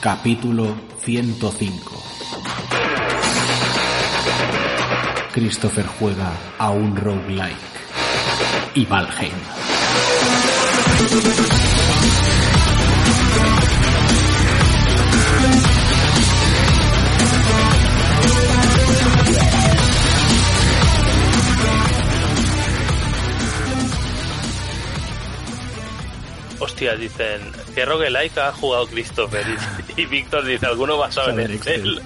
Capítulo 105 Christopher juega a un roguelike y Valheim. Hostia, dicen, ¿qué roguelike ha jugado Christopher? Y, Víctor dice, ¿alguno basado en Saber Excel?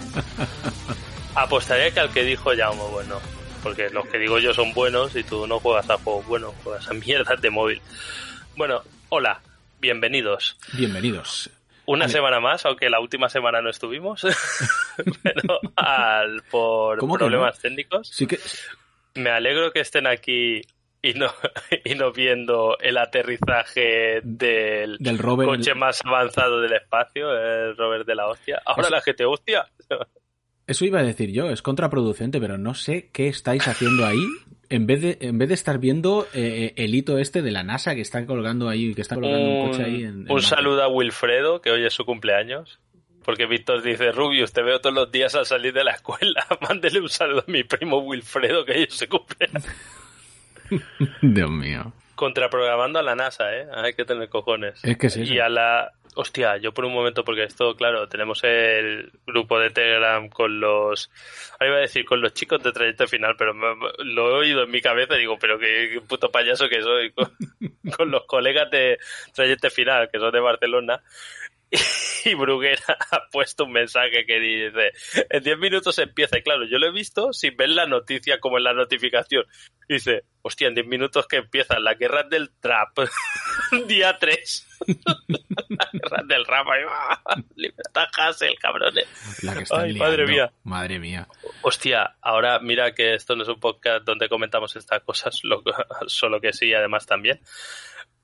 Apostaría que al que dijo Jaume, bueno, porque los que digo yo son buenos y tú no juegas a juegos buenos, juegas a mierdas de móvil. Bueno, hola, bienvenidos. Bienvenidos. Una Ale. semana más, aunque la última semana no estuvimos, pero al, por ¿Cómo que problemas técnicos. Sí que Me alegro que estén aquí y no, y no viendo el aterrizaje del, coche más avanzado del espacio, el rover de la hostia. Ahora Es- la gente, hostia. eso iba a decir yo, es contraproducente, pero no sé qué estáis haciendo ahí. En vez de, en vez de estar viendo eh, el hito este de la NASA que está colgando ahí, que está colgando un, coche ahí en, en un saludo a Wilfredo, que hoy es su cumpleaños. Porque Víctor dice, Rubius, te veo todos los días al salir de la escuela. Mándele un saludo a mi primo Wilfredo, que hoy es su cumpleaños. Dios mío. Contraprogramando a la NASA, ¿eh? Hay que tener cojones. Es que eso. Y a la... Hostia, yo por un momento, porque esto, claro, tenemos el grupo de Telegram con los... Ahora iba a decir con los chicos de Trayecto Final, pero me- me- lo he oído en mi cabeza y digo, pero qué, qué puto payaso que soy. Con, con los colegas de Trayecto Final, que son de Barcelona. Y Bruguera ha puesto un mensaje que dice, en 10 minutos empieza. Y claro, yo lo he visto sin ver la noticia como en la notificación. Dice, hostia, en 10 minutos que empiezan las guerras del trap. Día 3. las guerras del rap. Libertad Hassel, cabrones. La que están Ay, madre mía. Madre mía. Hostia, ahora mira que esto no es un podcast donde comentamos estas cosas, lo- solo que sí, además también.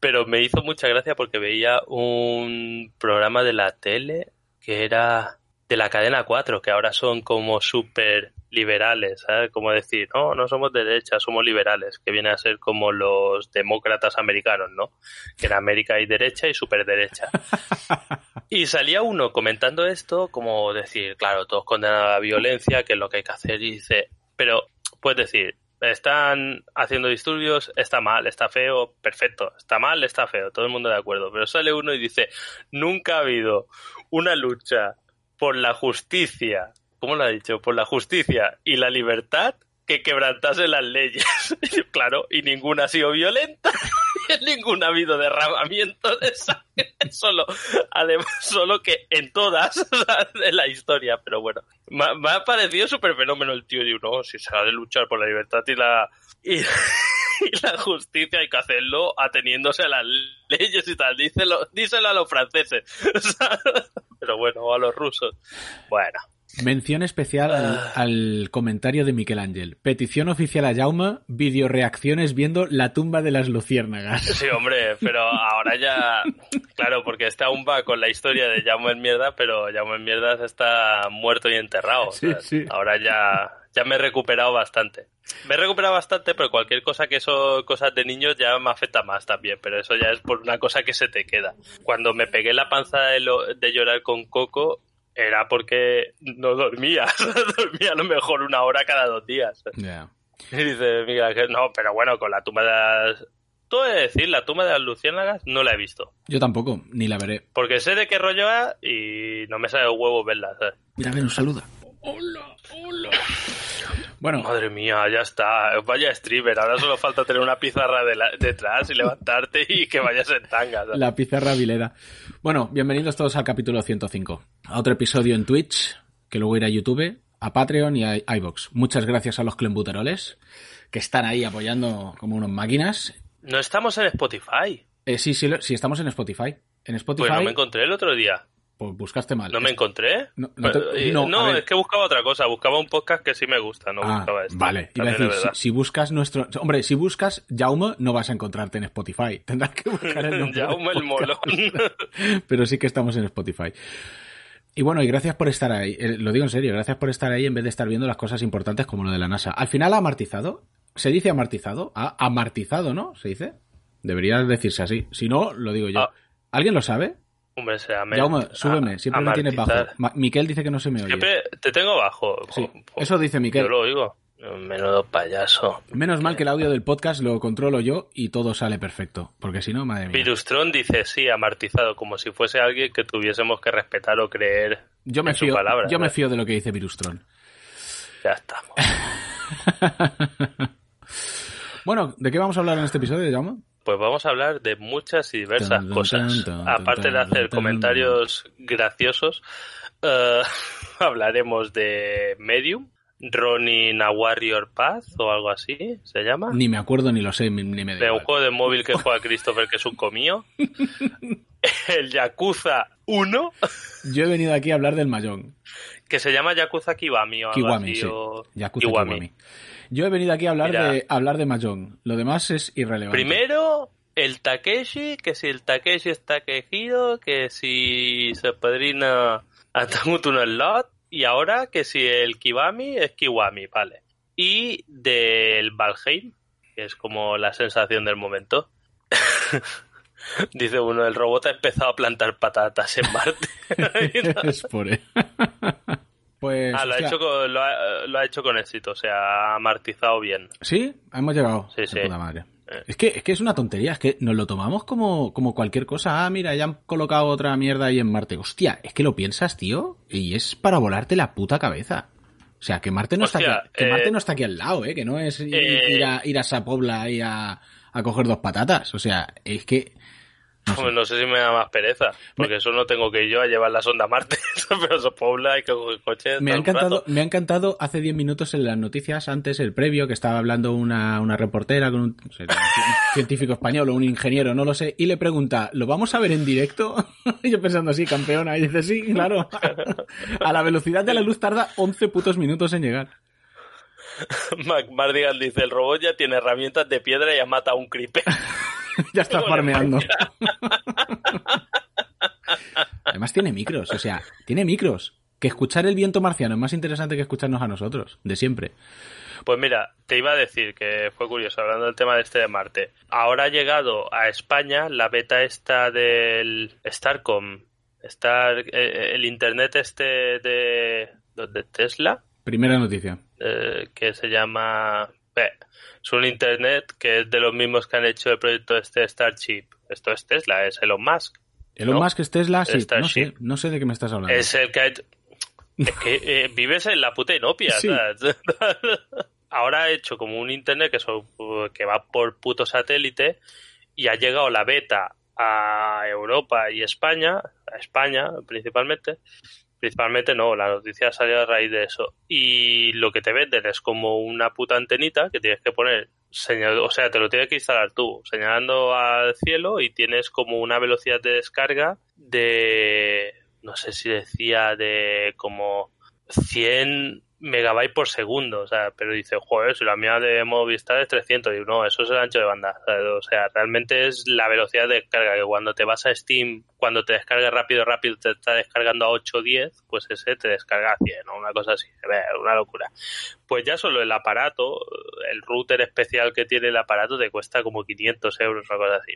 Pero me hizo mucha gracia porque veía un programa de la tele que era de la cadena 4, que ahora son como súper liberales, ¿sabes? Como decir, no, no somos de derecha, somos liberales, que viene a ser como los demócratas americanos, ¿no? Que en América hay derecha y súper derecha. Y salía uno comentando esto, como decir, claro, todos condenan a la violencia, que es lo que hay que hacer, y dice, pero puedes decir, están haciendo disturbios, está mal, está feo, perfecto, está mal, está feo, todo el mundo de acuerdo, pero sale uno y dice, nunca ha habido una lucha por la justicia, ¿cómo lo ha dicho? Por la justicia y la libertad que quebrantase las leyes. claro, y ninguna ha sido violenta. ninguna ha habido derramamiento de sangre. Solo, además, solo que en todas de la historia. Pero bueno, me, ha- parecido súper fenómeno el tío. Digo, no, si se ha de luchar por la libertad y la, y la justicia, hay que hacerlo ateniéndose a las leyes y tal. Díselo, díselo a los franceses. Pero bueno, o a los rusos. Bueno, Mención especial al, Ah. al comentario de Ángel. Petición oficial a Jaume, videoreacciones viendo la tumba de las luciérnagas. Sí, hombre, pero ahora ya. Claro, porque este aún va con la historia de Jaume en mierda, pero Jaume en mierda está muerto y enterrado. Sí, sí. Ahora ya, ya me he recuperado bastante. Me he recuperado bastante, pero cualquier cosa que son cosas de niños ya me afecta más también, pero eso ya es por una cosa que se te queda. Cuando me pegué la panza de, lo- de llorar con Coco, era porque no dormía. dormía a lo mejor una hora cada dos días. Ya. Y dice, mira, que no, pero bueno, con la tumba de las... Tú he de decir, la tumba de las luciérnagas no la he visto. Yo tampoco, ni la veré. Porque sé de qué rollo va y no me sale el huevo verla. ¿sabes? Mira, ven, un saluda. Bueno, Madre mía, ya está. Vaya streamer. Ahora solo falta tener una pizarra de la- detrás y levantarte y que vayas en tanga. ¿sabes? la pizarra vileda. Bueno, bienvenidos todos al capítulo 105. A otro episodio en Twitch, que luego irá a YouTube, a Patreon y a iVox. Muchas gracias a los clembuteroles, que están ahí apoyando como unos máquinas. No estamos en Spotify. Eh, sí, sí, sí, estamos en Spotify. En Spotify. Pues no me encontré el otro día. Pues buscaste mal. ¿No me encontré? No, no te- no, no, a ver. es que buscaba otra cosa. Buscaba un podcast que sí me gusta, no Ah, buscaba esto. vale, iba a También decir, es si, buscas nuestro... Hombre, si buscas Jaume, no vas a encontrarte en Spotify. Tendrás que buscar el nombre. Jaume el molón. Pero sí que estamos en Spotify. Y bueno, y gracias por estar ahí. Eh, lo digo en serio, gracias por estar ahí en vez de estar viendo las cosas importantes como lo de la NASA. Al final ha amartizado. ¿Se dice amartizado? Ha amartizado, ¿no? ¿Se dice? Debería decirse así. Si no, lo digo yo. Ah. ¿Alguien lo sabe? Hombre, se llama. Jaume, súbeme. Siempre me tienes bajo. Ma- Miquel dice que no se me oye. Siempre te tengo bajo. Sí, eso dice Miquel. Yo lo oigo. Menudo payaso. Menos mal que el audio del podcast lo controlo yo y todo sale perfecto. Porque si no, madre mía. Virustron dice sí, amartizado, como si fuese alguien que tuviésemos que respetar o creer Yo me en su fío, palabra. yo me ¿no? fío de lo que dice Virustron. Ya estamos. Bueno, ¿de qué vamos a hablar en este episodio, Jaume? Pues vamos a hablar de muchas y diversas cosas. Aparte de hacer comentarios graciosos, eh, hablaremos de Medium, Ronin a Warrior Path o algo así, ¿se llama? Ni me acuerdo ni lo sé, ni, ni me de un juego de móvil que juega Christopher, que es un comío. El Yakuza 1, Yo he venido aquí a hablar del Mayón. que se llama Yakuza Kiwami o algo Kiwami, así, sí. o- Yakuza Kiwami. Kiwami. Yo he venido aquí a hablar Mira. de hablar de Mahjong. Lo demás es irrelevante. Primero, el Takeshi, que si el Takeshi está quejido, que si se padrina a es lot, y ahora que si el Kiwami es Kiwami, vale. Y del Valheim, que es como la sensación del momento. Dice uno, el robot ha empezado a plantar patatas en Marte. es por él. Pues. ah, lo ha, hecho con, lo, ha, lo ha hecho con éxito, o sea, ha amartizado bien. Sí, hemos llegado. Sí, sí. puta madre. Eh. Es que, es que es una tontería, es que nos lo tomamos como, como cualquier cosa. Ah, mira, ya han colocado otra mierda ahí en Marte. Hostia, es que lo piensas, tío, y es para volarte la puta cabeza. O sea, que Marte no, está, aquí, que eh, Marte no está aquí al lado, ¿eh? Que no es ir, eh, ir a, ir a Sapobla ahí a, a coger dos patatas. O sea, es que... No sé. Hombre, no sé si me da más pereza, porque eso no tengo que ir yo a llevar la sonda a Marte, pero eso Pobla hay que coger coche. Me ha, encantado, me ha encantado hace 10 minutos en las noticias, antes el previo, que estaba hablando una, una reportera con un, no sé, un científico español o un ingeniero, no lo sé, y le pregunta, ¿lo vamos a ver en directo? Y yo pensando así, campeona, y dice, sí, claro. A la velocidad de la luz tarda 11 putos minutos en llegar. Mardigan dice, el robot ya tiene herramientas de piedra y ha matado a un creeper. ya está Bueno, farmeando. Además tiene micros, o sea, tiene micros. Que escuchar el viento marciano es más interesante que escucharnos a nosotros, de siempre. Pues mira, te iba a decir que fue curioso, hablando del tema de este de Marte. Ahora ha llegado a España la beta esta del Starcom, Star, eh, el internet este de, de Tesla, Primera noticia. eh, que se llama... es un internet que es de los mismos que han hecho el proyecto este Starship. Esto es Tesla, es Elon Musk. Elon ¿No? Musk es Tesla, sí, no sé, Starship. no sé de qué me estás hablando. Es el que ha hecho... Es que eh, vives en la puta inopia, Sí. Ahora ha hecho como un internet que, son- que va por puto satélite y ha llegado la beta a Europa y España, a España principalmente. Principalmente no, la noticia salió a raíz de eso. Y lo que te venden es como una puta antenita que tienes que poner, señal, o sea, te lo tienes que instalar tú, señalando al cielo y tienes como una velocidad de descarga de, no sé si decía de como 100 megabytes por segundo, o sea, pero dice, joder, si la mía de Movistar es 300, y no, eso es el ancho de banda, o sea, realmente es la velocidad de descarga, que cuando te vas a Steam, cuando te descarga rápido, rápido, te está descargando a 8 o 10, pues ese te descarga a 100, o una cosa así, una locura. Pues ya solo el aparato, el router especial que tiene el aparato te cuesta como 500 euros, una cosa así.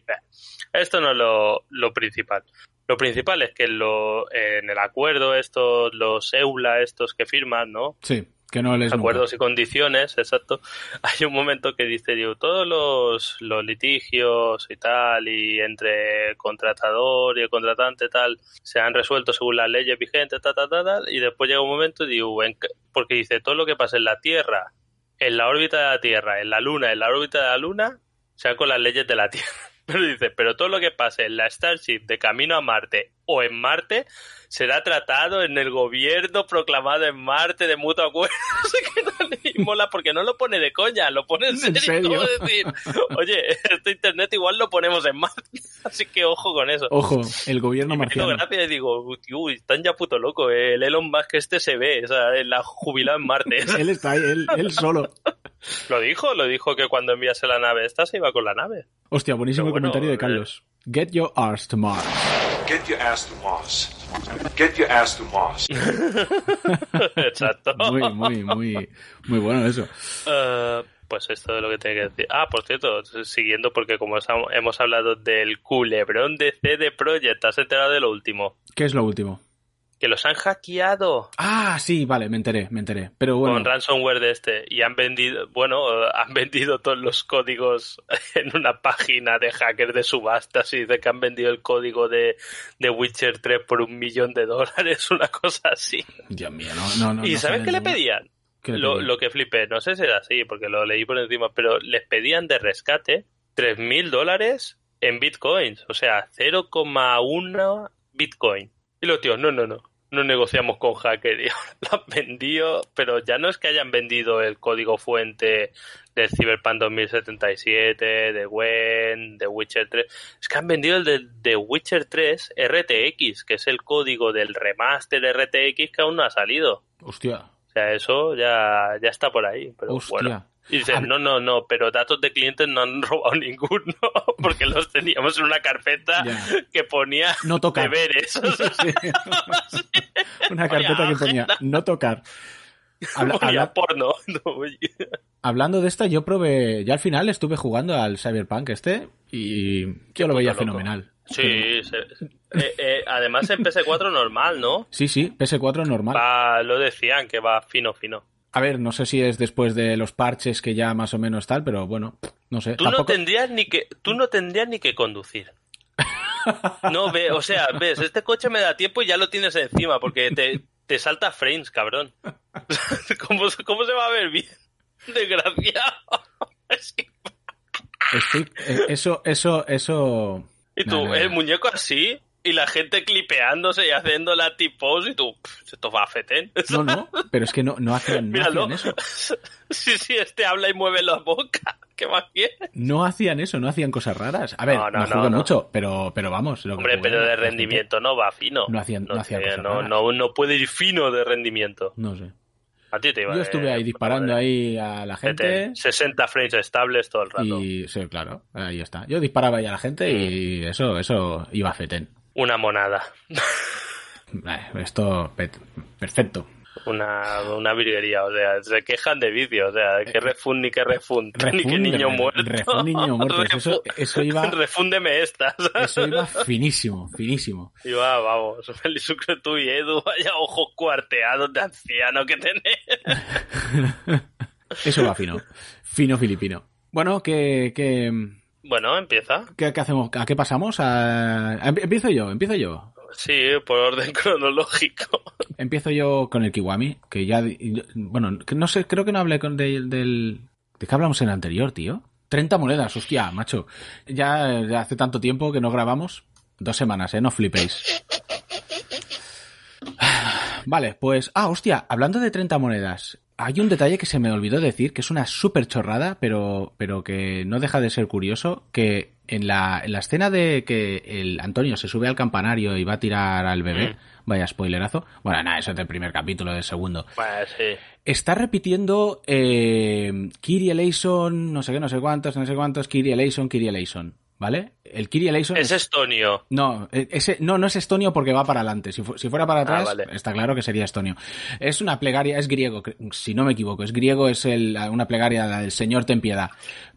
Esto no es lo, lo principal. Lo principal es que lo, en el acuerdo, estos, los EULA, estos que firman, ¿no? Sí, que no les acuerdos y condiciones, exacto. Hay un momento que dice, digo, todos los, los litigios y tal, y entre contratador y el contratante tal, se han resuelto según las leyes vigentes, tal, tal, tal, tal, y después llega un momento y digo, en- porque dice, todo lo que pasa en la Tierra, en la órbita de la Tierra, en la Luna, en la órbita de la Luna, sea con las leyes de la Tierra. Pero dice, pero todo lo que pase en la Starship de camino a Marte o en Marte será tratado en el gobierno proclamado en Marte de mutuo acuerdo. Y mola porque no lo pone de coña, lo pone en serio. serio? como decir, oye, este internet igual lo ponemos en Marte. Así que ojo con eso. Ojo, el gobierno marciano. gracia y digo, uy, están ya puto loco. eh, El Elon Musk este se ve, o sea, la jubilado en Marte. Él está ahí, él, él solo. Lo dijo, lo dijo que cuando enviase la nave esta se iba con la nave. Hostia, buenísimo comentario de eh. Carlos. Get your arse to Mars. Get your ass to Mars. Get your ass to Mars. Exacto. Muy, muy, muy, muy bueno eso. Eh, pues esto es lo que tenía que decir. Ah, por cierto, siguiendo porque como hemos hablado del culebrón de CD Projekt, ¿has enterado de lo último? ¿Qué es lo último? Que los han hackeado Ah, sí, vale, me enteré, me enteré. Pero bueno, con ransomware de este y han vendido, bueno, han vendido todos los códigos en una página de hackers de subastas y dice que han vendido el código de, de Witcher 3 por un millón de dólares, una cosa así. Dios mío, no, no, no. ¿Y no sabes qué le pedían? ¿Qué le Lo, pedían? lo que flipé, no sé si era así, porque lo leí por encima, pero les pedían de rescate 3.000 dólares en bitcoins, o sea, 0,1 bitcoin. Y los tíos, no, no, no, no negociamos con hacker. Y ahora lo han vendido, pero ya no es que hayan vendido el código fuente del Cyberpunk 2077, de Gwen, de Witcher 3, es que han vendido el de, de Witcher 3 RTX, que es el código del remaster RTX que aún no ha salido. Hostia, O sea, eso ya, ya está por ahí. Pero hostia. bueno. Y dicen, no, no, no, pero datos de clientes no han robado ninguno, porque los teníamos en una carpeta que ponía No tocar. deberes. O sea, Sí. Una carpeta que ponía no tocar. Habla- ponía habla- porno. No, oye. hablando de esta, yo probé, ya al final estuve jugando al Cyberpunk este y yo lo veía loco. fenomenal. Sí, se- eh, eh, además en PS4 normal, ¿no? Sí, sí, PS4 normal. Va, lo decían que va fino, fino. A ver, no sé si es después de los parches que ya más o menos tal, pero bueno, no sé. Tú no tendrías ni que, tú no tendrías ni que conducir. No, ve, o sea, ves, este coche me da tiempo y ya lo tienes encima, porque te, te salta frames, cabrón. ¿Cómo, se- ¿Cómo se va a ver bien? Desgraciado. Es que- Estoy- eh, eso, eso, eso. Y tú, No, no, el muñeco así, y la gente clipeándose y haciendo la tipos, y tú, "Pff, esto va a fetén. No, no, pero es que no, no hacían, no Míralo. hacían eso. Sí, sí, este habla y mueve la boca. ¿Qué más quieres? No hacían eso, no hacían cosas raras. A ver, No, no, no, mucho, pero, pero vamos. Lo Hombre, pero de rendimiento no va fino. No hacían- no hacían cosas no, raras. no, no puede ir fino de rendimiento. No sé. A ti te iba Yo estuve ahí disparando madre. ahí a la gente. Fetén. 60 frames estables todo el rato. Y sí, claro, ahí está. Yo disparaba ahí a la gente y eso, eso iba a fetén. Una monada. Eh, Esto, perfecto. Una, una virguería. O sea, se quejan de vídeos. O sea, que refund ni que refund. ni que niño muerto. refund, niño muerto. Eso, eso iba, Refúndeme estas. eso iba finísimo, finísimo. Iba, vamos, feliz sucre tú y Edu, vaya ojos cuarteados de anciano que tenés. Eso va fino. Fino filipino. Bueno, ¿qué, qué, Bueno, empieza. qué, qué hacemos? ¿A qué pasamos? A- empiezo yo, empiezo yo. Sí, por orden cronológico. Empiezo yo con el Kiwami, que ya... Bueno, no sé, creo que no hablé con del... del ¿De qué hablamos en el anterior, tío? 30 monedas, hostia, macho. Ya, ya hace tanto tiempo que no grabamos. Dos semanas, ¿eh? No flipéis. Vale, pues... Ah, hostia, hablando de 30 monedas. Hay un detalle que se me olvidó decir, que es una súper chorrada, pero, pero que no deja de ser curioso, que en la, en la escena de que el Antonio se sube al campanario y va a tirar al bebé, Mm. vaya spoilerazo, bueno, nada, eso es del primer capítulo, del segundo, Pues sí. está repitiendo eh, Kiri Eleison, no sé qué, no sé cuántos, no sé cuántos, Kiri Eleison, Kiri Eleison, ¿vale? El Kiri Eleison Es estonio. no, e- ese, no, no es estonio porque va para adelante. Si, fu- si fuera para atrás, vale. está claro que sería estonio. Es una plegaria, es griego, si no me equivoco, es griego, es el, una plegaria del Señor ten piedad.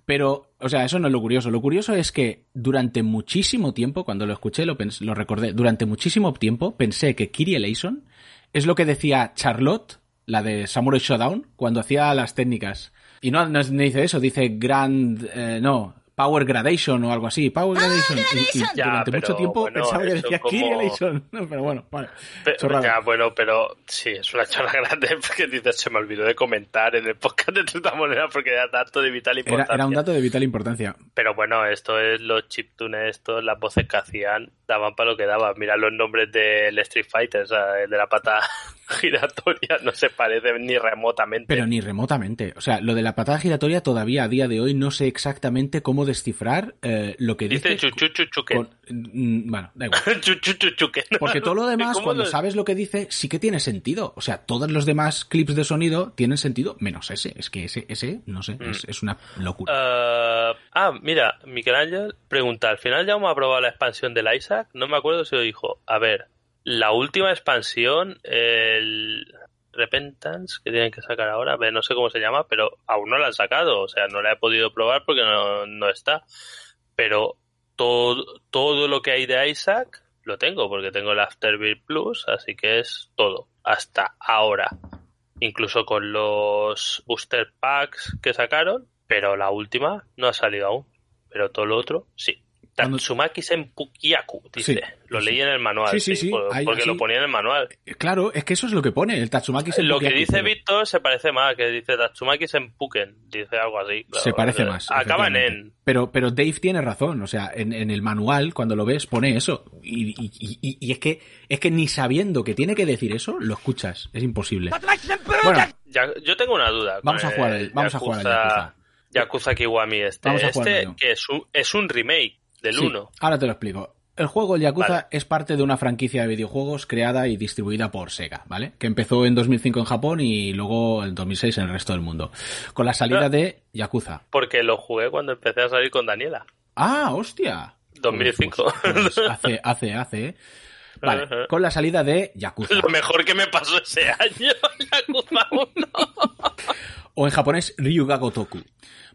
Pero, o sea, eso no es lo curioso. Lo curioso es que durante muchísimo tiempo, cuando lo escuché, lo, lo recordé, durante muchísimo tiempo pensé que Kiri Eleison es lo que decía Charlotte, la de Samurai Showdown, cuando hacía las técnicas. Y no, no dice eso, dice Grand, eh, no, Power Gradation o algo así. Power Gradation. Y- y Ya, durante pero mucho tiempo bueno, pensaba que decía como-. No, pero bueno, vale. Pe- Chorrada. ya, bueno, pero sí, es una charla grande porque dices, se me olvidó de comentar en el podcast de esta manera porque era dato de vital importancia. era un dato de vital importancia. Pero bueno, esto es los chiptunes, estos, las voces que hacían, daban para lo que daban. Mira los nombres del Street Fighter, o sea, el de la pata giratoria, no se parece ni remotamente. Pero ni remotamente. O sea, lo de la patada giratoria todavía a día de hoy no sé exactamente cómo descifrar eh, lo que dice. Dice chuchuchuchuquen. mm, bueno, da igual. Chuchuchuchuquen. Porque todo lo demás, ¿Cómo cuando lo- sabes lo que dice, sí que tiene sentido. O sea, todos los demás clips de sonido tienen sentido, menos ese. Es que ese, ese, no sé, es, es una locura. Ah, ah, mira, Miguel Ángel pregunta, al final ya hemos aprobado la expansión del No me acuerdo si lo dijo. A ver, la última expansión, el Repentance, que tienen que sacar ahora, no sé cómo se llama, pero aún no la han sacado, o sea, no la he podido probar porque no, no está. Pero todo, todo lo que hay de Isaac lo tengo, porque tengo el Afterbirth Plus, así que es todo, hasta ahora. Incluso con los booster packs que sacaron, pero la última no ha salido aún. Pero todo lo otro, sí. Tatsumaki Senpukiaku, dice. Sí, lo sí. leí en el manual, Sí, sí, sí, por- ahí- porque sí. lo ponía en el manual. Claro, es que eso es lo que pone. El Tatsumaki Lo que Senpukiaku dice. Víctor se parece más, que dice Tatsumaki Senpuken, dice algo así. claro. Se parece más. Acaba en. Pero, pero Dave tiene razón. O sea, en, en el manual, cuando lo ves, pone eso. Y, y- y- y es que es que ni sabiendo que tiene que decir eso, lo escuchas. Es imposible. Bueno, Ya- yo tengo una duda. Vamos a jugar el vamos a jugar al Yakuza. Yakuza Kiwami este. Vamos a jugar este que es un, es un remake del sí, 1. ahora te lo explico. El juego El Yakuza Vale. es parte de una franquicia de videojuegos creada y distribuida por Sega, ¿vale? Que empezó en 2005 en Japón y luego en 2006 en el resto del mundo. Con la salida de Yakuza. Porque lo jugué cuando empecé a salir con Daniela. ¡Ah, hostia! 2005. Pues- pues hace, hace, hace, ¿eh? Vale, con la salida de Yakuza. Lo mejor que me pasó ese año, Yakuza 1. O en japonés, Ryuga Gotoku.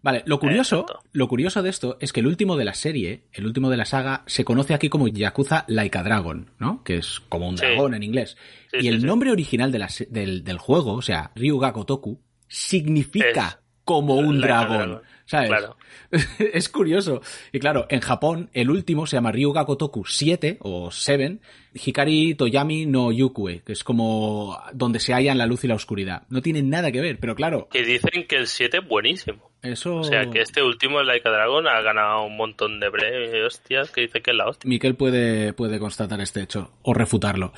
Vale, lo curioso, Exacto. lo curioso de esto es que el último de la serie, el último de la saga, se conoce aquí como Yakuza Like a Dragon, ¿no? Que es como un Sí. dragón en inglés. Sí, y sí, el nombre original de la se- del, del juego, o sea, Ryuga Gotoku, significa Es como un dragón. ¿Sabes? Claro. es curioso. Y claro, en Japón, el último se llama Ryuga Gotoku 7 o 7, Hikari Toyami no Yukue, que es como donde se hallan la luz y la oscuridad. No tienen nada que ver, pero claro, Que dicen que el 7 es buenísimo. eso... O sea, que este último, el Like a Dragon, ha ganado un montón de premios, hostias, que dice que es la hostia. Miquel puede, puede constatar este hecho o refutarlo.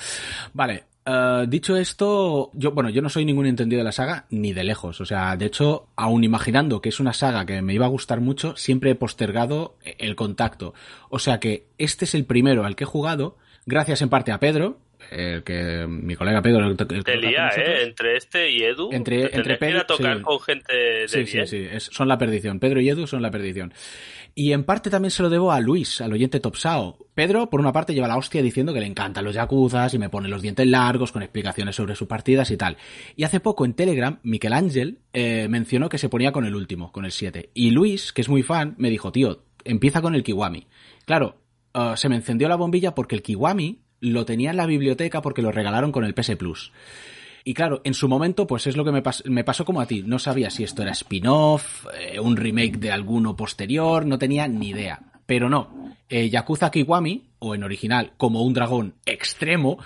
Vale, eh, dicho esto, yo, bueno, yo no soy ningún entendido de la saga, ni de lejos. O sea, de hecho, aun imaginando que es una saga que me iba a gustar mucho, siempre he postergado el contacto. O sea que este es el primero al que he jugado, gracias en parte a Pedro, el que mi colega Pedro, el Te lía. ¿eh? Entre este y Edu. Entre- te entre a Pedro- tocar sí. con gente de sí, sí, es- son la perdición. Pedro y Edu son la perdición. Y en parte también se lo debo a Luis, al oyente Topsao. Pedro, por una parte, lleva la hostia diciendo que le encantan los yakuzas y me pone los dientes largos con explicaciones sobre sus partidas y tal. Y hace poco en Telegram, Miquel Ángel eh, mencionó que se ponía con el último, con el 7. Y Luis, que es muy fan, me dijo, tío, empieza con el Kiwami. Claro, eh, se me encendió la bombilla porque el Kiwami lo tenía en la biblioteca porque lo regalaron con el PS Plus. Y claro, en su momento, pues es lo que me, pas- me pasó como a ti. No sabía si esto era spin-off, eh, un remake de alguno posterior, no tenía ni idea. Pero no, eh, Yakuza Kiwami, o en original como un dragón extremo,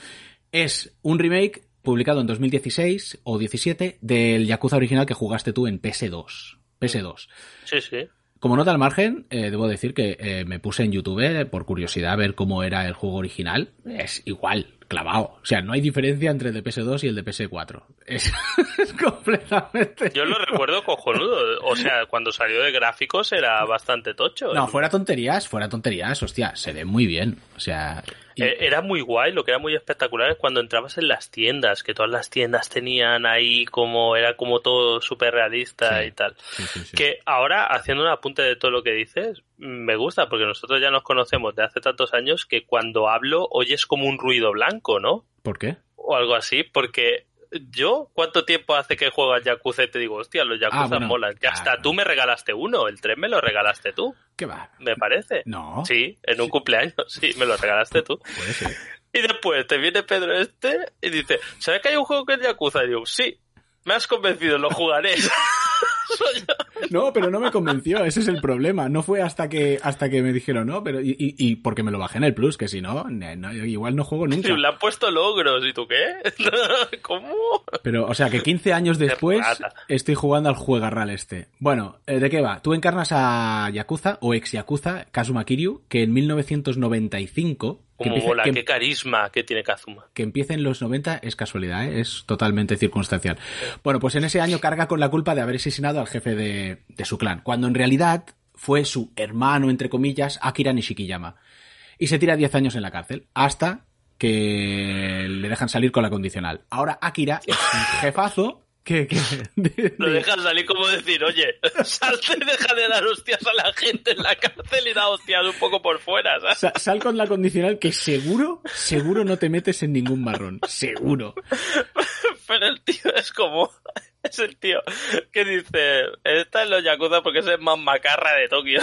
es un remake publicado en 2016 o 17 del Yakuza original que jugaste tú en PS2. PS2. Sí, sí. Como nota al margen, eh, debo decir que eh, me puse en YouTube por curiosidad a ver cómo era el juego original. Es igual, clavado. O sea, no hay diferencia entre el de PS2 y el de PS4. Es, es completamente. Yo lo recuerdo cojonudo. O sea, cuando salió de gráficos era bastante tocho. No, fuera tonterías, fuera tonterías, hostia, se ve muy bien. O sea. y- Eh, Era muy guay, lo que era muy espectacular es cuando entrabas en las tiendas, que todas las tiendas tenían ahí como, era como todo súper realista Sí. y tal. sí, sí, sí. Que ahora, haciendo un apunte de todo lo que dices, me gusta, porque nosotros ya nos conocemos de hace tantos años que cuando hablo oyes como un ruido blanco, ¿no? ¿Por qué? O algo así, porque yo, ¿cuánto tiempo hace que juego al Yakuza y te digo, hostia, los Yakuza Ah, bueno, molan? Que hasta tú me regalaste uno, el 3 me lo regalaste tú, ¿Qué va? me parece. No. Sí, en un cumpleaños, sí, me lo regalaste tú. Puede ser. Y después te viene Pedro este y dice, ¿sabes que hay un juego que es Yakuza? Y digo, sí, me has convencido, lo jugaré. No, pero no me convenció, ese es el problema. No fue hasta que hasta que me dijeron, no, pero y, y- y porque me lo bajé en el Plus, que si no, igual no juego nunca. Le han puesto logros, ¿y tú qué? ¿Cómo? Pero, o sea, que 15 años después estoy jugando al juegarral este. Bueno, eh, ¿de qué va? Tú encarnas a Yakuza, o ex Yakuza, Kazuma Kiryu, que en 1995... Que Como que- qué carisma que tiene Kazuma. que empiece en los 90 es casualidad, ¿eh? es totalmente circunstancial. Bueno, pues en ese año carga con la culpa de haber asesinado al jefe de, de su clan, cuando en realidad fue su hermano, entre comillas, Akira Nishikiyama. Y se tira 10 años en la cárcel, hasta que le dejan salir con la condicional. Ahora Akira es un jefazo que- de- Lo de- dejan salir como decir, oye, salte y deja de dar hostias a la gente en la cárcel y da hostias un poco por fuera, ¿sabes? Sa- Sal con la condicional que seguro, seguro no te metes en ningún marrón. Seguro. Pero el tío es como... Es el tío que dice, está en los Yakuza porque es el más macarra de Tokio.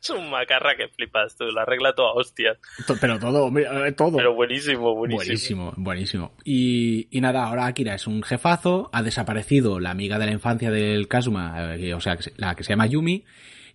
es un macarra que flipas tú, la arregla toda hostias. To- Pero todo, todo. Pero buenísimo, buenísimo. Buenísimo, buenísimo. Y, y nada, ahora Akira es un jefazo, ha desaparecido la amiga de la infancia del Kazuma, eh, o sea, la que se llama Yumi,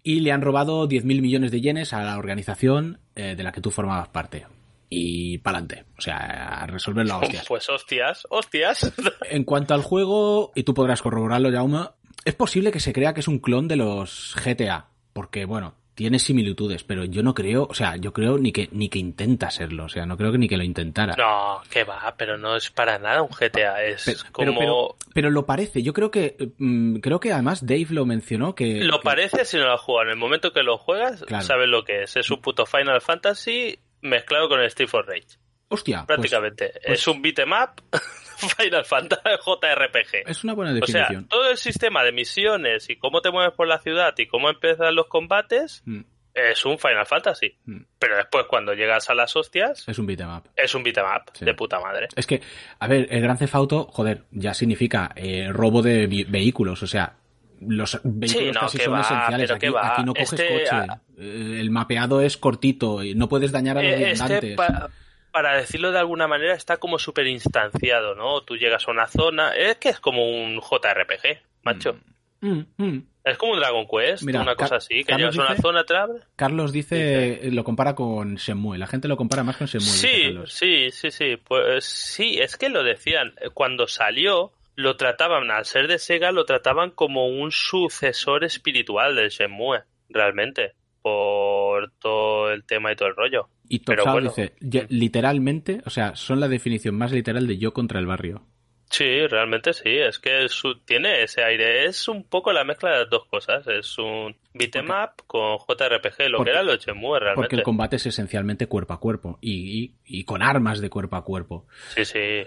y le han robado 10.000 millones de yenes a la organización eh, de la que tú formabas parte. Y pa'lante, o sea, a resolver la hostias. Pues hostias, hostias. En cuanto al juego, y tú podrás corroborarlo, Jaume, es posible que se crea que es un clon de los GTA, porque bueno, tiene similitudes, pero yo no creo, o sea, yo creo ni que ni que intenta serlo, o sea, no creo que ni que lo intentara. No, que va, pero no es para nada un GTA, es Pero, como... pero, pero, pero lo parece. Yo creo que mm, creo que además Dave lo mencionó que Lo que- parece si no lo has jugado. En el momento que lo juegas, Claro. sabes lo que es. Es un puto Final Fantasy mezclado con el Street for Rage. hostia, pues Prácticamente. pues- es un beat'em up Final Fantasy JRPG. es una buena O sea, definición. todo el sistema de misiones y cómo te mueves por la ciudad y cómo empiezan los combates Mm, es un Final Fantasy. mm. Pero después, cuando llegas a las hostias, Es un beat'em up. es un beat'em up Sí. de puta madre. Es que, a ver, el Gran Theft Auto, joder, ya significa eh, robo de vehículos, o sea, los vehículos no, casi son va, esenciales. Aquí, no coges Este, coche, ah, eh, el mapeado es cortito y no puedes dañar a los Eh, este, viandantes. pa- para decirlo de alguna manera, está como súper instanciado, ¿no? Tú llegas a una zona, es que es como un JRPG, macho. Mm, mm. Es como un Dragon Quest, Mira, una cosa así, que Carlos llegas a una dice- zona. Carlos dice, lo compara con Shenmue. La gente lo compara más con Shenmue. Sí, sí, sí, sí. Pues sí, es que lo decían. Cuando salió, lo trataban, al ser de Sega, lo trataban como un sucesor espiritual del Shenmue, realmente. Por todo el tema y todo el rollo. Y Topsal bueno. dice, literalmente, o sea, son la definición más literal de yo contra el barrio. Sí, realmente sí. Es que su, tiene ese aire. Es un poco la mezcla de las dos cosas. Es un beat'em up con JRPG, lo porque- que era los Shenmue realmente. Porque el combate es esencialmente cuerpo a cuerpo y, y- y con armas de cuerpo a cuerpo. Sí, sí.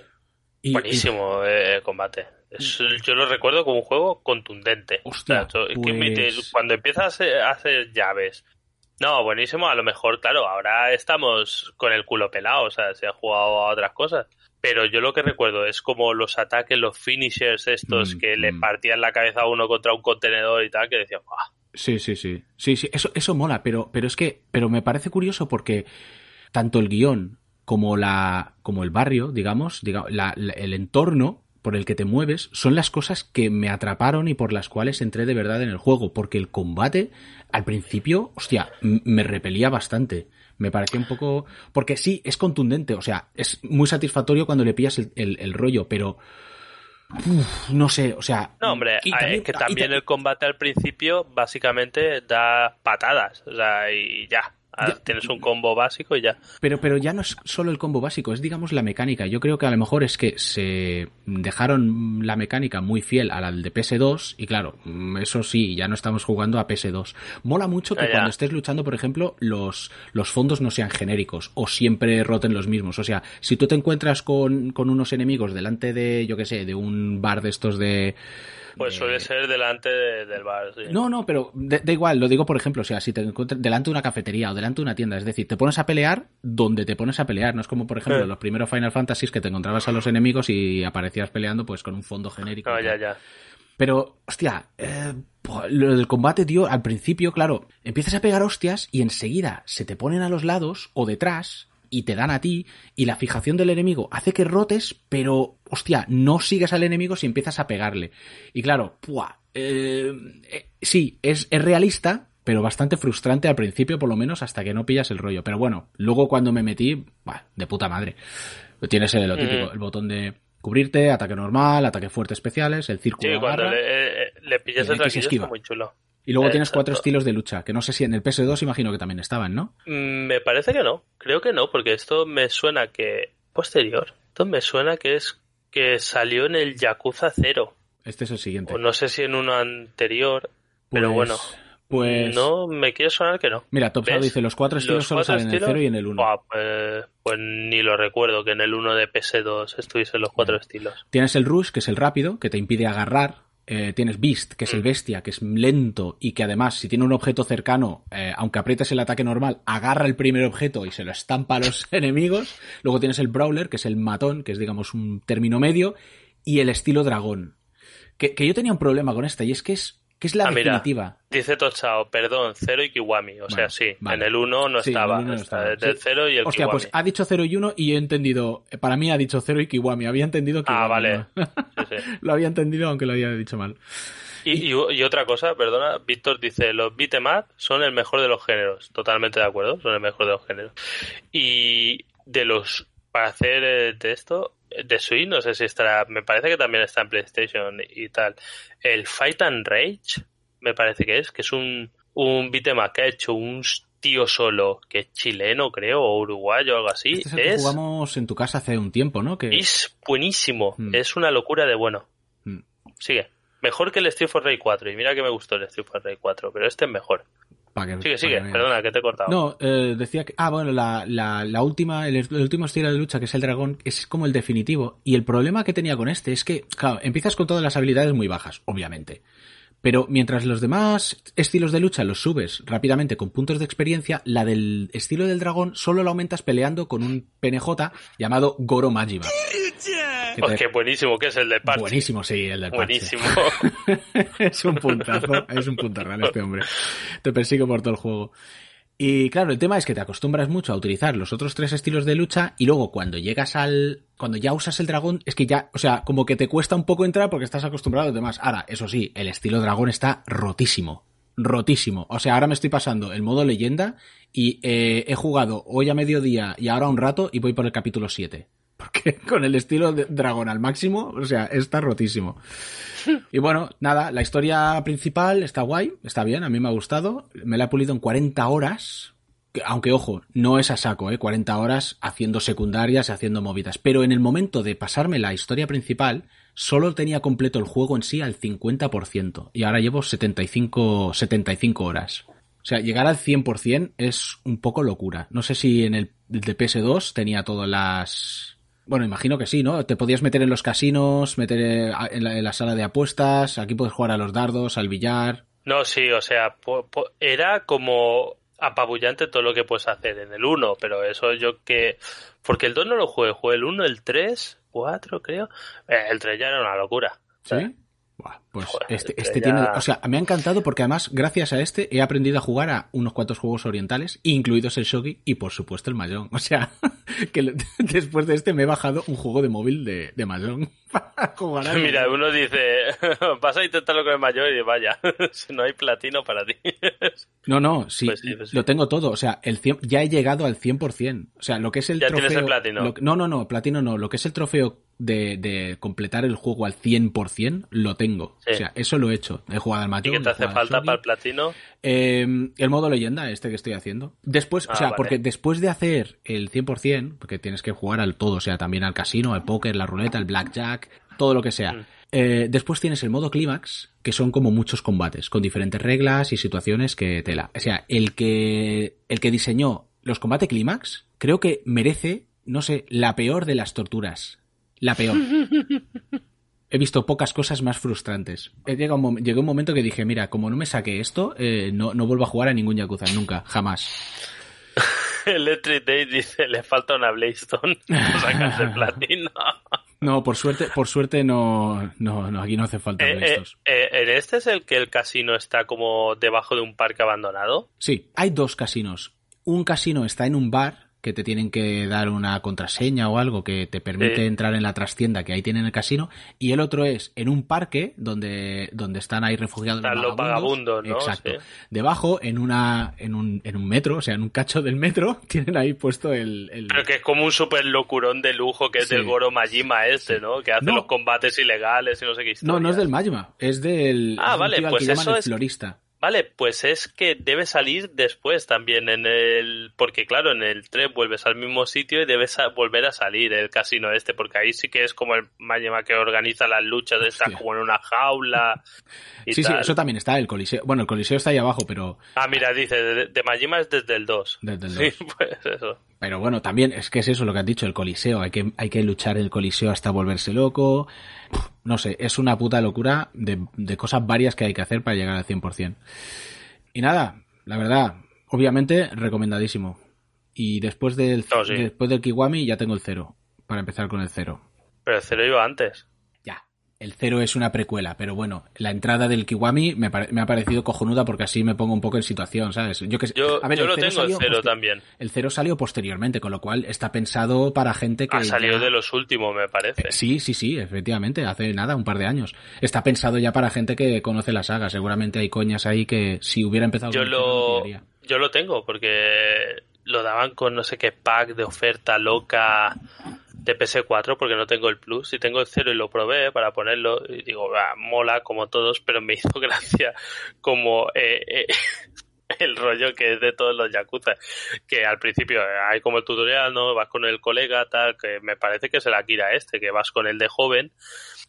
Y- Buenísimo eh, el combate. Es- yo lo recuerdo como un juego contundente. Hostia, O sea, que pues- cuando empiezas a hacer llaves. No, buenísimo. A lo mejor, claro, ahora estamos con el culo pelado. O sea, se ha jugado a otras cosas. Pero yo lo que recuerdo es como los ataques, los finishers estos Mm, que le mm. partían la cabeza a uno contra un contenedor y tal, que decías, "Buah". Sí, sí, sí. Sí, sí, eso, eso mola, pero, pero es que, pero me parece curioso porque tanto el guion como la, como el barrio, digamos, diga- la- la- el entorno por el que te mueves son las cosas que me atraparon y por las cuales entré de verdad en el juego, porque el combate al principio, hostia, me repelía bastante. Me parecía un poco, porque sí, es contundente, o sea, es muy satisfactorio cuando le pillas el, el- el rollo, pero uf, no sé, o sea, No, hombre, y es que y también ta- el combate al principio básicamente da patadas. O sea, y ya. Ah, Ya. Tienes un combo básico y ya. Pero, pero ya no es solo el combo básico, es digamos la mecánica. Yo creo que a lo mejor es que se dejaron la mecánica muy fiel a la de PS2 y claro, mm, eso sí, ya no estamos jugando a PS2. Mola mucho que Ah, cuando estés luchando, por ejemplo, los, los fondos no sean genéricos o siempre roten los mismos. O sea, si tú te encuentras con, con unos enemigos delante de, yo qué sé, de un bar de estos de... Pues de- suele ser delante de- del bar. sí. no, no, pero da, igual, lo digo por ejemplo, o sea, si te encuentras delante de una cafetería o delante de una tienda, es decir, te pones a pelear donde te pones a pelear, no es como por ejemplo Eh. los primeros Final Fantasy que te encontrabas a los enemigos y aparecías peleando pues con un fondo genérico. No, y ya, ya. Pero, hostia, eh, lo del combate, tío, al principio, claro, empiezas a pegar hostias y enseguida se te ponen a los lados o detrás y te dan a ti y la fijación del enemigo hace que rotes, pero hostia, no sigues al enemigo si empiezas a pegarle. Y claro, ¡pua! Eh, eh, sí, es, es realista, pero bastante frustrante al principio, por lo menos, hasta que no pillas el rollo. Pero bueno, luego cuando me metí, bah, de puta madre. Tienes el, lo típico, el botón de cubrirte, ataque normal, ataque fuerte especiales, el círculo Sí, cuando agarra, le, eh, le pillas el el está muy chulo. Y luego tienes cuatro estilos de lucha, que no sé si en el PS2 imagino que también estaban, ¿no? Mm, Me parece que no, creo que no, porque esto me suena que posterior, esto me suena que es que salió en el Yakuza 0, Este es el siguiente. o no sé si en uno anterior, pero Pues- bueno, Pues no me quiere sonar que no. Mira, Top Shadow ¿Ves? dice los cuatro estilos Los solo salen en el estilos, 0 y en el 1. buah, pues, pues ni lo recuerdo que en el 1 de PS2 estuviesen los cuatro estilos. Tienes el Rush, que es el rápido, que te impide agarrar. Eh, tienes Beast, que es Mm. el bestia, que es lento y que además, si tiene un objeto cercano, eh, aunque aprietes el ataque normal, agarra el primer objeto y se lo estampa a los enemigos. Luego tienes el Brawler, que es el matón, que es digamos un término medio, y el estilo dragón. Que, que yo tenía un problema con esta, y es que es, que es la Ah, mira. definitiva. Dice Tochao, perdón, 0 y Kiwami. O sea, sí, vale. en el 1 no Sí, estaba. no estaba. desde el Sí. 0 y el Hostia, Kiwami. pues ha dicho 0 y 1 y he entendido, para mí ha dicho 0 y Kiwami, había entendido que Ah, vale. Sí, lo había entendido aunque lo había dicho mal. Y, y- y otra cosa, perdona, Víctor dice, los beat'em up son el mejor de los géneros. Totalmente de acuerdo, son el mejor de los géneros. Y de los, para hacer eh, de esto, de Switch, no sé si estará, me parece que también está en PlayStation y tal. El Fight and Rage, me parece que es, que es un, un beat'em up que ha hecho un tío solo, que es chileno, creo, o uruguayo o algo así. Este es el que jugamos en tu casa hace un tiempo, ¿no? Que... es buenísimo, Mm. es una locura de bueno. Mm. Sigue. Mejor que el Street for Rage 4. Y mira que me gustó el Street for Rage 4, pero este es mejor. Que- Sigue, sigue. que. Perdona, que te he cortado. No, eh, decía que. Ah, bueno, la, la, la última, el, el último estilo de lucha, que es el dragón, es como el definitivo. Y el problema que tenía con este es que, claro, empiezas con todas las habilidades muy bajas, obviamente. Pero mientras los demás estilos de lucha los subes rápidamente con puntos de experiencia, la del estilo del dragón solo la aumentas peleando con un PNJ llamado Goro Majima. Te- qué buenísimo que es el de parche. Buenísimo, sí, el del parche. Buenísimo. es un puntazo, es un punto real este hombre. Te persigue por todo el juego. Y claro, el tema es que te acostumbras mucho a utilizar los otros tres estilos de lucha y luego cuando llegas al... Cuando ya usas el dragón, es que ya, o sea, como que te cuesta un poco entrar porque estás acostumbrado a los demás. Ahora, eso sí, el estilo dragón está rotísimo. Rotísimo. O sea, ahora me estoy pasando el modo leyenda y eh, he jugado hoy a mediodía y ahora un rato y voy por el capítulo 7. Porque con el estilo de dragón al máximo, o sea, está rotísimo. Y bueno, nada, la historia principal está guay, está bien, a mí me ha gustado. Me la he pulido en 40 horas. que- Aunque, ojo, no es a saco, ¿eh? 40 horas haciendo secundarias y haciendo movidas. Pero en el momento de pasarme la historia principal, solo tenía completo el juego en sí al 50%. Y ahora llevo 75, 75 horas. O sea, llegar al 100% es un poco locura. No sé si en el de PS2 tenía todas las... Bueno, imagino que sí, ¿no? Te podías meter en los casinos, meter eh, en la, en la sala de apuestas, aquí puedes jugar a los dardos, al billar. No, sí, o sea, po- po- era como apabullante todo lo que puedes hacer en el 1, pero eso yo que... Porque el 2 no lo jugué, jugué el 1, el 3, 4 creo. Eh, el 3 ya era una locura. ¿Sí? Buah, pues Joder, este, este ya- tiene... O sea, me ha encantado porque además, gracias a este, he aprendido a jugar a unos cuantos juegos orientales, incluidos el Shogi y, por supuesto, el Mahjong. O sea, que después de este me he bajado un juego de móvil de, de Mahjong para jugar Mira, Mahjong. uno dice, vas a intentarlo con el mayor y vaya, no hay platino para ti. No, no, sí, Pues sí, pues sí. lo tengo todo. O sea, el cien- ya he llegado al 100%. O sea, lo que es el Ya trofeo... tienes el platino. lo- no, no, no, platino no. Lo que es el trofeo de, de completar el juego al 100%, lo tengo. Sí. O sea, eso lo he hecho. He jugado al ¿Y Mahjong. qué te hace falta para el platino? Eh, el modo leyenda, este que estoy haciendo. Después, o Ah, sea, vale. porque después de hacer el 100%, porque tienes que jugar al todo, o sea, también al casino, al póker, la ruleta, el blackjack, todo lo que sea. Mm. Eh, después tienes el modo clímax, que son como muchos combates, con diferentes reglas y situaciones que tela. O sea, el que, el que diseñó los combates clímax, creo que merece, no sé, la peor de las torturas. La peor. He visto pocas cosas más frustrantes. He llegado un Llegó un momento que dije, mira, como no me saque esto, eh, no, no vuelvo a jugar a ningún Yakuza, nunca, jamás. Electric Day dice, le falta una Blaystone para sacarse el platino. No, por suerte, por suerte no, no, no, aquí no hace falta Eh, eh, estos. eh, ¿En este es el que el casino está como debajo de un parque abandonado? Sí, hay dos casinos. Un casino está en un bar que te tienen que dar una contraseña o algo que te permite Sí. entrar en la trastienda que ahí tienen el casino, y el otro es en un parque donde, donde están ahí refugiados Están los vagabundos, ¿no? Exacto. Sí. Debajo, en una, en un, en un metro, o sea, en un cacho del metro, tienen ahí puesto el, el- Pero que es como un super locurón de lujo que es Sí. del Goro Majima este, ¿no? Que hace No. los combates ilegales y no sé qué. No, no es del Majima, es del Ah, es vale, pues eso es- florista. Vale, pues es que debe salir después también en el... Porque claro, en el 3 vuelves al mismo sitio y debes a- volver a salir el casino este, porque ahí sí que es como el Majima que organiza las luchas de Hostia. como en una jaula y Sí, sí, eso también está, el coliseo. Bueno, el coliseo está ahí abajo, pero Ah, mira, dice, de, de Majima es desde el 2. Desde el Sí, pues eso. Pero bueno, también es que es eso lo que has dicho, el coliseo. Hay que, hay que luchar el coliseo hasta volverse loco. No sé, es una puta locura de, de cosas varias que hay que hacer para llegar al 100%. Y nada, la verdad, obviamente recomendadísimo. Y después del, Oh, sí. después del Kiwami ya tengo el cero, para empezar con el cero. Pero el cero iba antes. El cero es una precuela, pero bueno, la entrada del Kiwami me, pare- me ha parecido cojonuda porque así me pongo un poco en situación, ¿sabes? Yo, que Yo, a ver, yo el lo tengo el cero también. El cero salió posteriormente, con lo cual está pensado para gente que. Ha salido ya- de los últimos, me parece. Eh, Sí, sí, sí, efectivamente, hace nada, un par de años. Está pensado ya para gente que conoce la saga. Seguramente hay coñas ahí que si hubiera empezado Yo cero, lo, yo lo tengo porque lo daban con no sé qué pack de oferta loca de PS4 porque no tengo el Plus y tengo el cero y lo probé para ponerlo y digo, "Ah, mola como todos, pero me hizo gracia como eh, eh, el rollo que es de todos los Yakuza, que al principio hay como el tutorial, ¿no? Vas con el colega, tal, que me parece que es el Akira este, que vas con el de joven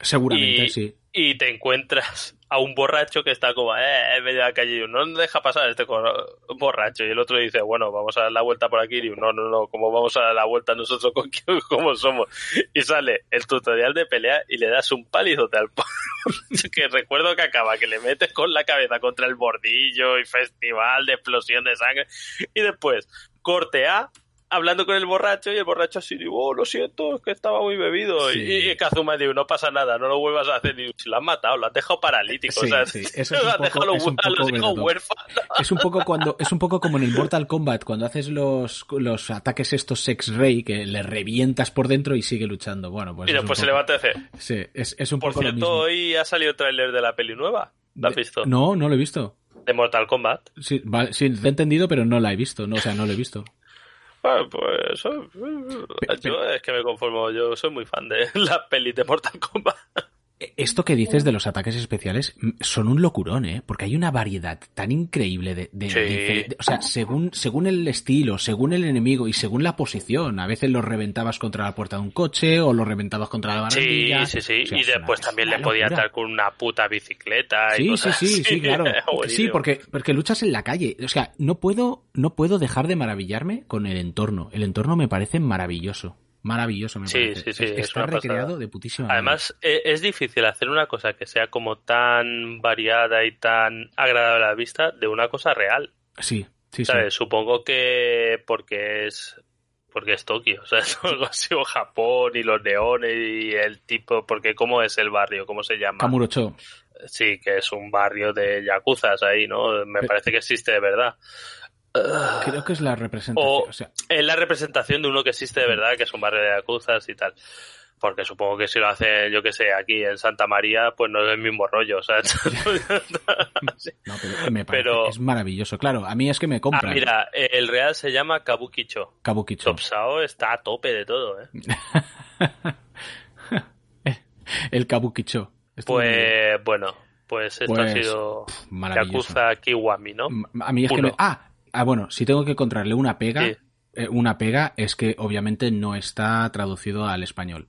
Seguramente, y, sí. y te encuentras a un borracho que está como eh, en medio de la calle y no deja pasar este borracho. Y el otro dice bueno vamos a dar la vuelta por aquí y no no no cómo vamos a dar la vuelta nosotros con cómo somos y sale el tutorial de pelea y le das un palizote al que recuerdo que acaba que le metes con la cabeza contra el bordillo y festival de explosión de sangre. Y después corte A hablando con el borracho y el borracho así digo, oh, lo siento, es que estaba muy bebido. Sí. Y, y Kazuma digo, no pasa nada, no lo vuelvas a hacer. Y si lo has matado, lo has dejado paralítico. Sí, o sea, sí, eso es lo un has poco- dejado es un poco cuando es un poco como en el Mortal Kombat cuando haces los, los ataques estos sex ray que le revientas por dentro y sigue luchando. Bueno, pues y después se levanta dice, Sí, es, es un por poco lo cierto, mismo. hoy ha salido tráiler de la peli nueva. ¿Lo has De- visto? No, no lo he visto. De Mortal Kombat. Sí, vale, sí, te he entendido, pero no la he visto. No, o sea, no lo he visto. Bueno, pues eh, yo es que me conformo, yo soy muy fan de la peli de Mortal Kombat. Esto que dices de los ataques especiales son un locurón, ¿eh? Porque hay una variedad tan increíble de... de- Sí. o sea, según, según el estilo, según el enemigo y según la posición. A veces los reventabas contra la puerta de un coche o los reventabas contra la Sí, barandilla. sí, sí. O sea, y después es también le podía estar con una puta bicicleta. y Sí, sí, cosas sí, así. sí, claro. Sí, porque, porque luchas en la calle. O sea, no puedo, no puedo dejar de maravillarme con el entorno. El entorno me parece maravilloso. Maravilloso, me Sí, parece. sí, sí, Es- es está pasada. de putísima. Además, e- es difícil hacer una cosa que sea como tan variada y tan agradable a la vista de una cosa real. Sí, sí, sí. ¿Sabes? Supongo que porque es porque es Tokio, o sea, es algo así, o Japón y los neones y el tipo, porque cómo es el barrio, cómo se llama. Kamurocho. Sí, que es un barrio de yakuzas ahí, ¿no? Me parece que existe de verdad. Creo que es la representación. O o sea, es la representación de uno que existe de verdad, que es un barrio de yakuzas y tal. Porque supongo que si lo hacen, yo que sé, aquí en Santa María, pues no es el mismo rollo, o sea. no, pero me parece Pero- es maravilloso. Claro, a mí es que me ah, compra mira, el real se llama Kabukicho. Kabukicho. Topsao está a tope de todo, ¿eh? El Kabukicho. Esto me- Pues bueno, pues esto Pues, ha sido maravilloso. Yakuza Kiwami, ¿no? A mí es que me... Ah, ah, bueno, si tengo que encontrarle una pega, Sí. eh, una pega es que obviamente no está traducido al español.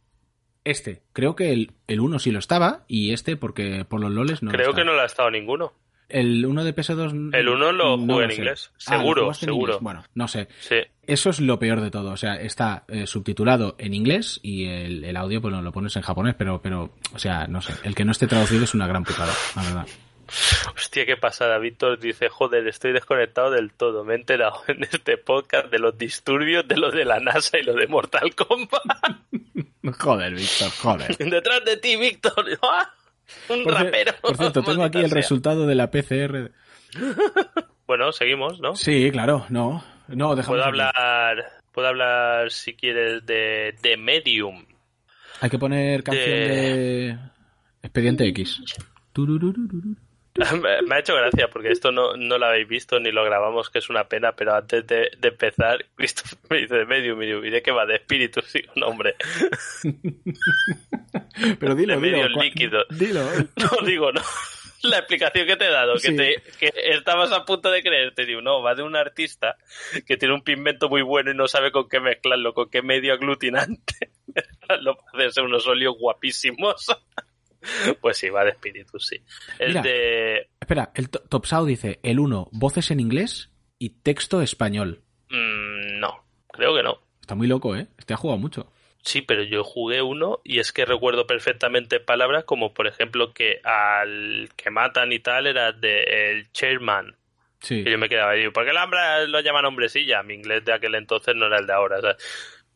Este, creo que el, el 1 sí lo estaba y este porque por los loles no lo Creo está. que no lo ha estado ninguno. El 1 de PS2 El uno lo no jugué en sé. inglés. Ah, ¿lo Seguro, seguro. inglés? Bueno, no sé. Sí. Eso es lo peor de todo. O sea, está eh, subtitulado en inglés y el, el audio pues no, lo pones en japonés, pero, pero, o sea, no sé. El que no esté traducido es una gran putada, la verdad. Hostia, qué pasada. Víctor dice, joder, estoy desconectado del todo. Me he enterado en este podcast de los disturbios, de lo de la NASA y lo de Mortal Kombat. Joder, Víctor, joder. Detrás de ti, Víctor. ¡Ah! Un Por, rapero. por cierto, tengo aquí el resultado de la PCR. Bueno, seguimos, ¿no? Sí, claro, no. No, Puedo aquí. hablar, puedo hablar, si quieres, de, de Medium. Hay que poner canción de, Expediente X. Turururururu. Me ha hecho gracia porque esto no, no lo habéis visto ni lo grabamos, que es una pena, pero antes de, de empezar, Christopher me dice de Medium, Medium, ¿y de qué va? De espíritus, sí, no, hombre. Pero dilo, De dilo. medio cua- líquido. Dilo. No digo, no. La explicación que te he dado, que, Sí. te, que estabas a punto de creerte, digo, no, va de un artista que tiene un pigmento muy bueno y no sabe con qué mezclarlo, con qué medio aglutinante para hacerse unos óleos guapísimos. Pues sí, va de espíritu, sí. Es Mira. de... Espera, el to- Topsao dice, el 1, voces en inglés y texto español. mm, no, creo que no. Está muy loco, ¿eh? Este ha jugado mucho. Sí, pero yo jugué uno y es que recuerdo perfectamente palabras como, por ejemplo, que al que matan y tal era de el chairman. Sí. Y yo me quedaba y digo, ¿por qué el lo llaman hombrecilla? Mi inglés de aquel entonces no era el de ahora. o sea,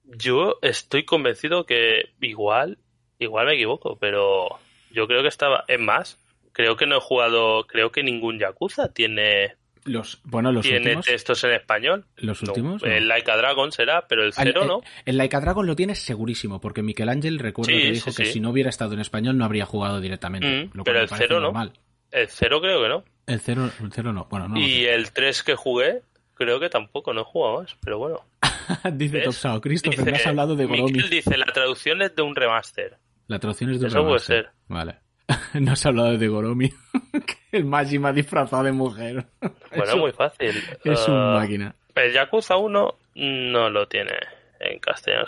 yo estoy convencido que igual, igual me equivoco, pero yo creo que estaba. Es más, creo que no he jugado, creo que ningún Yakuza tiene, Los, bueno, los tiene últimos. textos en español. Los No, últimos. no. El Laika Dragon será, pero el cero el- no. El Laika Dragon lo tienes segurísimo, porque Miguel Ángel recuerdo Sí, que dijo sí, que sí. si no hubiera estado en español no habría jugado directamente. Mm, lo pero el cero no. normal. El cero creo que no. El cero, el cero no. Bueno, no. y el 3 que jugué, creo que tampoco, no he jugado más, pero bueno. dice. Topsao, Christopher, Dice- me has hablado de Goromi. Dice, la traducción es de un remaster. La traducción es de un Eso puede ser. Vale. no has hablado de Goromi. que el Majima disfrazado de mujer. Bueno, Eso muy fácil. Es un Ah, máquina. El Yakuza 1 no lo tiene en castellano,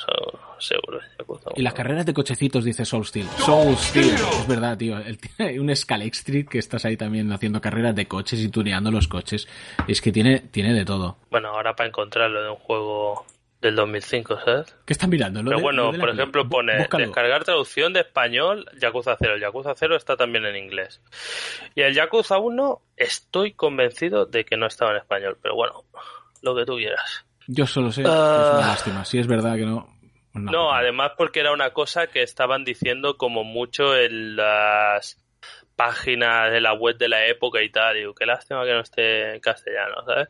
seguro. Yakuza Y las 1. carreras de cochecitos, dice Soul Steel. Soul Steel. Es verdad, tío. El- Hay un Scalex Street que estás ahí también haciendo carreras de coches y tuneando los coches. Es que tiene, tiene de todo. Bueno, ahora para encontrarlo de un juego del 2005, ¿sabes? ¿Qué están mirando? Pero de- bueno, por ejemplo, pone búscalo. descargar traducción de español Yakuza 0. El Yakuza 0 está también en inglés. Y el Yakuza 1 estoy convencido de que no estaba en español, pero bueno, lo que tú quieras. Yo solo sé. Ah. Es una lástima. Si es verdad que no. pues No, puta. además porque era una cosa que estaban diciendo como mucho en las páginas de la web de la época y tal. Digo, qué lástima que no esté en castellano, ¿sabes?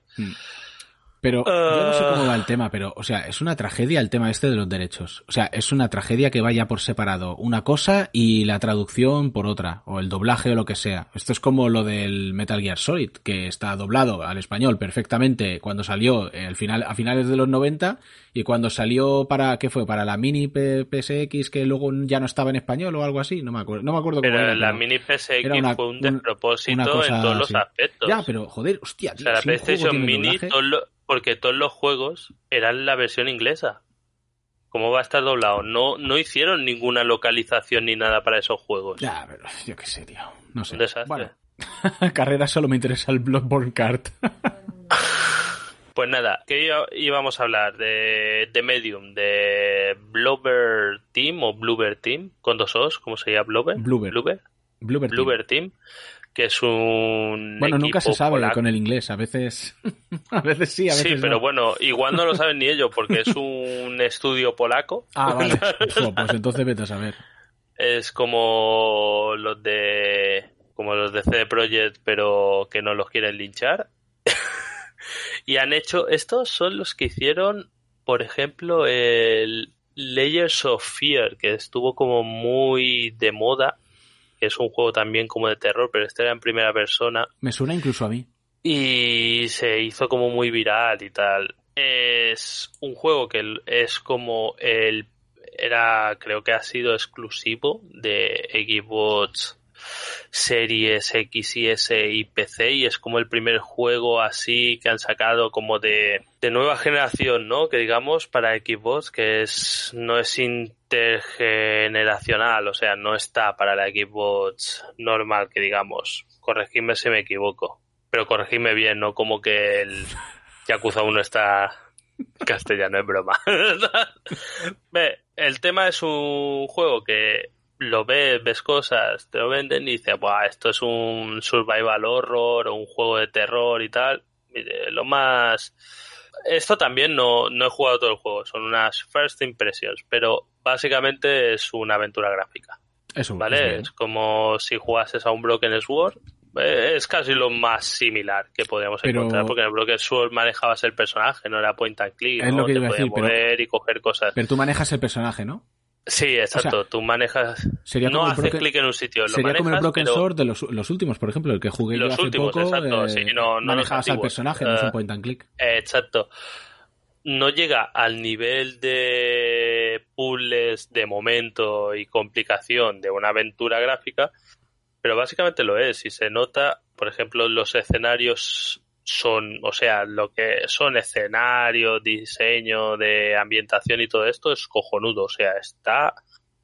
Pero yo no sé Ah. cómo va el tema, pero, o sea, es una tragedia el tema este de los derechos. O sea, es una tragedia que vaya por separado una cosa y la traducción por otra, o el doblaje o lo que sea. Esto es como lo del Metal Gear Solid, que está doblado al español perfectamente cuando salió eh, al final, a finales de los 90 y cuando salió para, ¿qué fue? Para la mini PSX que luego ya no estaba en español o algo así, no me acuerdo, no me acuerdo cómo Pero era. la pero mini PSX una- fue un despropósito cosa en todos los aspectos. Ya, pero joder, hostia, O tío, sea, la PlayStation Mini, todos lo- porque todos los juegos eran la versión inglesa. ¿Cómo va a estar doblado? No, no hicieron ninguna localización ni nada para esos juegos. Ya, pero yo qué sé, tío. No sé. Un desastre. Bueno, carrera solo me interesa el Bloodborne Kart. Pues nada, que íbamos a hablar de, de Medium, de Blubber Team o Blubber Team, con dos O's, ¿cómo se llama? Bloober. Bloober Team. Blubber Team, que es un. Bueno, nunca se sabe polaco. con el inglés. A veces, a veces sí, a veces Sí, no. pero bueno, igual no lo saben ni ellos porque es un estudio polaco. Ah, vale. Pues entonces vete a saber. Es como los de como los de CD Projekt, pero que no los quieren linchar. y han hecho estos son los que hicieron, por ejemplo, el Layers of Fear, que estuvo como muy de moda, que es un juego también como de terror, pero este era en primera persona Me suena incluso a mí. y se hizo como muy viral y tal. Es un juego que es como el era creo que ha sido exclusivo de Xbox Series X y S y PC y es como el primer juego así que han sacado como de, de nueva generación, ¿no? Que digamos para Xbox que es no es intergeneracional, o sea, no está para la Xbox normal que digamos. Corregidme si me equivoco pero corregidme bien, no como que el Yakuza 1 está castellano, es broma. El tema es un juego que lo ves, ves cosas, te lo venden y dices, Buah, esto es un survival horror o un juego de terror y tal. Mire, lo más... Esto también no, no he jugado todo el juego, son unas first impressions, pero básicamente es una aventura gráfica. Eso. ¿Vale? es como si jugases a un Broken Sword, eh, es casi lo más similar que podríamos Pero- encontrar, porque en el Broken Sword manejabas el personaje, no era point and click, Es ¿no? lo que te podías decir, pero- mover y coger cosas. Pero tú manejas el personaje, ¿no? Sí, exacto, tú manejas... sería no haces Broken- clic en un sitio, lo Sería como el manejas, Broken pero- Sword de los, los últimos, por ejemplo, el que jugué yo Los hace últimos, poco. exacto, eh, sí, no- no manejabas al personaje, no es un Eh, point and click. Exacto. No llega al nivel de puzzles de momento y complicación de una aventura gráfica, pero básicamente lo es. Y se nota, por ejemplo, los escenarios son, o sea, lo que son escenarios, diseño de ambientación y todo esto es cojonudo. O sea, está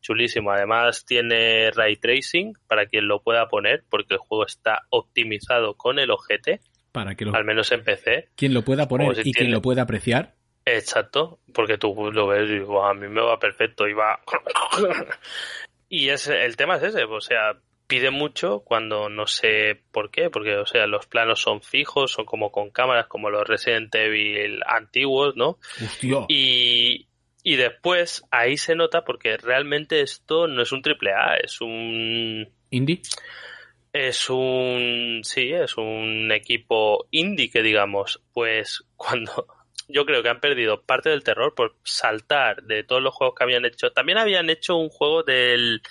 chulísimo. Además tiene ray tracing para quien lo pueda poner, porque el juego está optimizado con el ojete, Para que lo, al menos en PC. quien lo pueda poner y quien lo pueda apreciar. Exacto, porque tú lo ves y "Buah, a mí me va perfecto y va... y es, el tema es ese, o sea, pide mucho cuando no sé por qué, porque, o sea, los planos son fijos, son como con cámaras, como los Resident Evil antiguos, ¿no? Hostia. Y, y después ahí se nota porque realmente esto no es un triple A, es un Indie. es un sí, es un equipo indie que digamos, pues cuando yo creo que han perdido parte del terror por saltar de todos los juegos que habían hecho. También habían hecho un juego del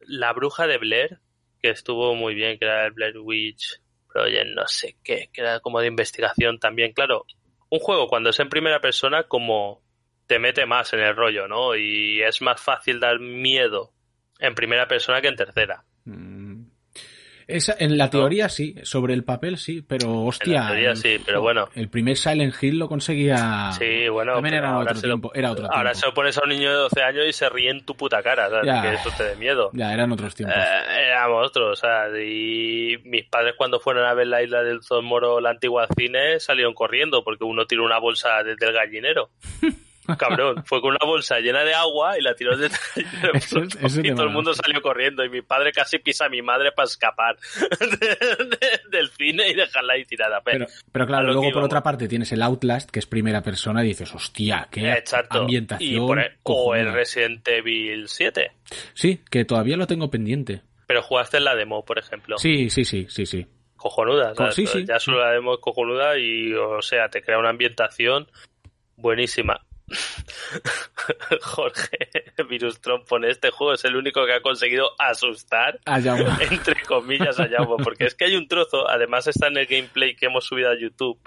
La Bruja de Blair que estuvo muy bien, que era el Blair Witch Project, no sé qué, que era como de investigación también. Claro, un juego cuando es en primera persona como te mete más en el rollo, ¿no? Y es más fácil dar miedo en primera persona que en tercera. Mm. Esa, en la teoría sí, sobre el papel sí, pero hostia. En la teoría el- sí, pero bueno. El primer Silent Hill lo conseguía. Sí, bueno, También era otro se lo- tiempo. Era otro Ahora tiempo. se lo pones a un niño de 12 años y se ríe en tu puta cara, ¿sabes? Ya. Que eso te dé miedo. Ya, eran otros tiempos. Eh, éramos otros, o sea, y mis padres cuando fueron a ver la isla del Zomoro, la antigua cine, salieron corriendo porque uno tiró una bolsa desde el gallinero. Cabrón, fue con una bolsa llena de agua y la tiró. Eso eso y todo el mundo salió corriendo y mi padre casi pisa a mi madre para escapar de- de- del cine y dejarla ahí tirada. Pero, claro, luego por otra parte tienes el Outlast, que es primera persona, y dices, hostia, qué Exacto. ambientación. Y por- o el. Resident Evil 7. Sí, que todavía lo tengo pendiente. Pero jugaste en la demo, por ejemplo. Sí, sí, sí, sí, sí. Cojonuda. Sí, sí. Ya solo la demo es cojonuda y, o sea, te crea una ambientación buenísima. Jorge Virus pone este juego es el único que ha conseguido asustar entre comillas a Jaume, porque es que hay un trozo, además está en el gameplay que hemos subido a YouTube,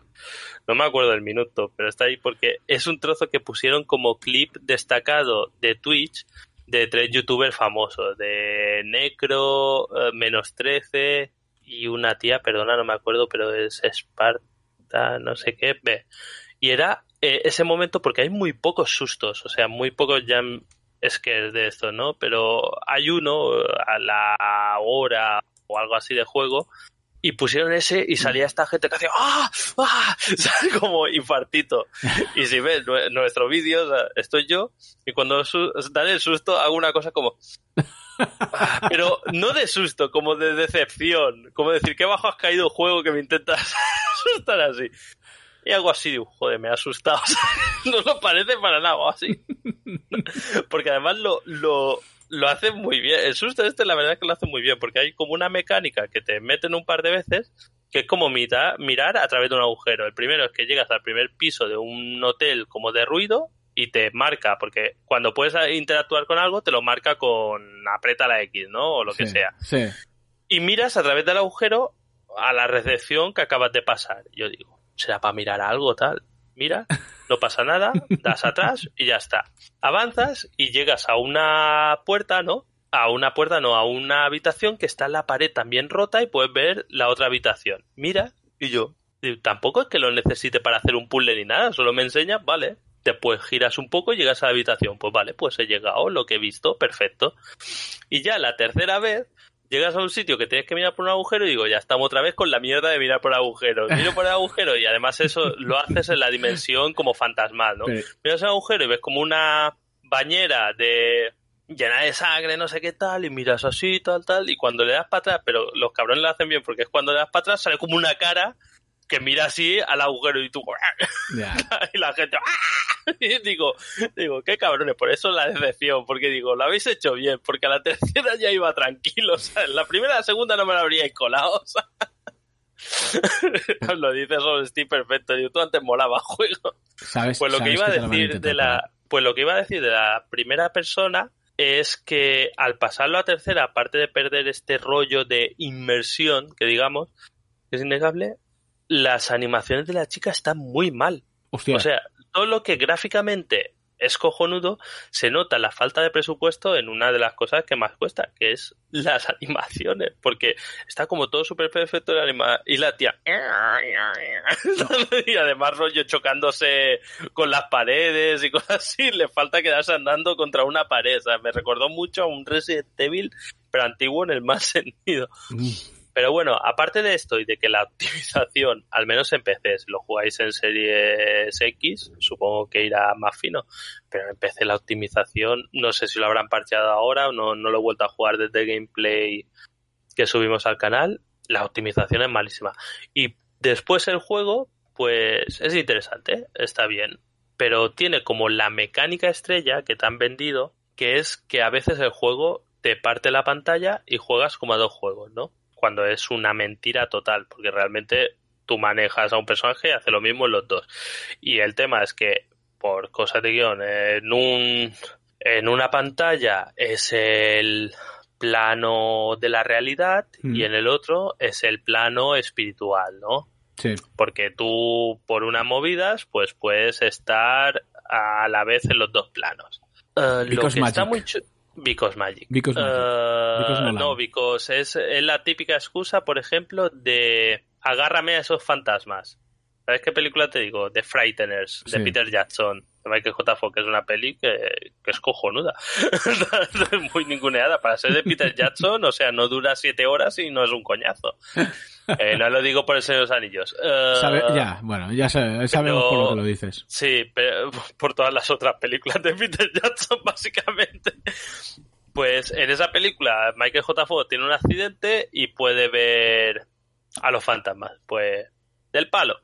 no me acuerdo el minuto, pero está ahí porque es un trozo que pusieron como clip destacado de Twitch de tres youtubers famosos, de Necro, eh, menos 13 y una tía, perdona, no me acuerdo, pero es Esparta, no sé qué, ve. Y era eh, ese momento porque hay muy pocos sustos, o sea, muy pocos jump scares de esto, ¿no? Pero hay uno eh, a la hora o algo así de juego y pusieron ese y salía esta gente que hacía ¡ah! ¡ah! como infartito. Y si ves nue- nuestro vídeo, estoy yo y cuando dan el susto hago una cosa como "Ah", pero no de susto, como de decepción, como decir qué bajo has caído juego que me intentas asustar así. Y algo así, digo, joder, me ha asustado. no lo parece para nada, o así. porque además lo, lo, lo hace muy bien. El susto este, la verdad es que lo hace muy bien, porque hay como una mecánica que te meten un par de veces, que es como mita- mirar a través de un agujero. El primero es que llegas al primer piso de un hotel como de ruido y te marca, porque cuando puedes interactuar con algo, te lo marca con aprieta la X, ¿no? O lo que sea. Sí. Y miras a través del agujero a la recepción que acabas de pasar. Yo digo, será para mirar algo tal. Mira, no pasa nada, das atrás y ya está. Avanzas y llegas a una puerta, ¿no? A una puerta, no, a una habitación que está en la pared también rota y puedes ver la otra habitación. Mira, y yo, tampoco es que lo necesite para hacer un puzzle ni nada, solo me enseñas, vale. Después giras un poco y llegas a la habitación. Pues vale, pues he llegado, lo que he visto, perfecto. Y ya la tercera vez llegas a un sitio que tienes que mirar por un agujero y digo, ya estamos otra vez con la mierda de mirar por agujeros. Miro por el agujero y además eso lo haces en la dimensión como fantasmal, ¿no? Miras el agujero y ves como una bañera de llena de sangre, no sé qué tal, y miras así, tal, tal, y cuando le das para atrás, pero los cabrones lo hacen bien porque es cuando le das para atrás sale como una cara que mira así al agujero y tú y la gente ¡ah! y digo, digo, qué cabrones, por eso la decepción, porque digo, lo habéis hecho bien, porque a la tercera ya iba tranquilo, o sea, en la primera la segunda no me la habríais colado, lo dices sobre Steve perfecto, digo, tú antes molaba juego. ¿Sabes? Pues lo que iba a decir de la, pues lo que iba a decir de la primera persona es que al pasarlo a tercera, aparte de perder este rollo de inmersión, que digamos, es innegable, las animaciones de la chica están muy mal. Hostia, O sea, todo lo que gráficamente es cojonudo, se nota la falta de presupuesto en una de las cosas que más cuesta, que es las animaciones, porque está como todo súper perfecto la anima y la tía y además rollo chocándose con las paredes y cosas así, le falta quedarse andando contra una pared, o sea, me recordó mucho a un Resident Evil, pero antiguo en el más sentido. Mm, Pero bueno, aparte de esto y de que la optimización, al menos en PC, lo jugáis en Series X, supongo que irá más fino, pero en PC la optimización, no sé si lo habrán parcheado ahora, no, no lo he vuelto a jugar desde el gameplay que subimos al canal, la optimización es malísima. Y después el juego, pues es interesante, está bien, pero tiene como la mecánica estrella que te han vendido, que es que a veces el juego te parte la pantalla y juegas como a dos juegos, ¿no? Cuando es una mentira total, porque realmente tú manejas a un personaje y hace lo mismo en los dos. Y el tema es que, por cosas de guion, en un en una pantalla es el plano de la realidad Mm. y en el otro es el plano espiritual, ¿no? sí. porque tú por unas movidas pues puedes estar a la vez en los dos planos. Eh, lo que está muy Because Magic. Because magic. Eh, Because no, because es, es la típica excusa, por ejemplo, de agárrame a esos fantasmas. ¿Sabes qué película te digo? The Frighteners, de. Peter Jackson, de Michael J. Fox, que es una peli que, que es cojonuda. Muy ninguneada. Para ser de Peter Jackson, o sea, no dura siete horas y no es un coñazo. Eh, no lo digo por el Señor de los Anillos. Eh, Sabe- ya, bueno, ya sabe- sabemos por lo que lo dices. Sí, pero por todas las otras películas de Peter Jackson, básicamente. Pues en esa película, Michael J. Fox tiene un accidente y puede ver a los fantasmas. Pues, del palo.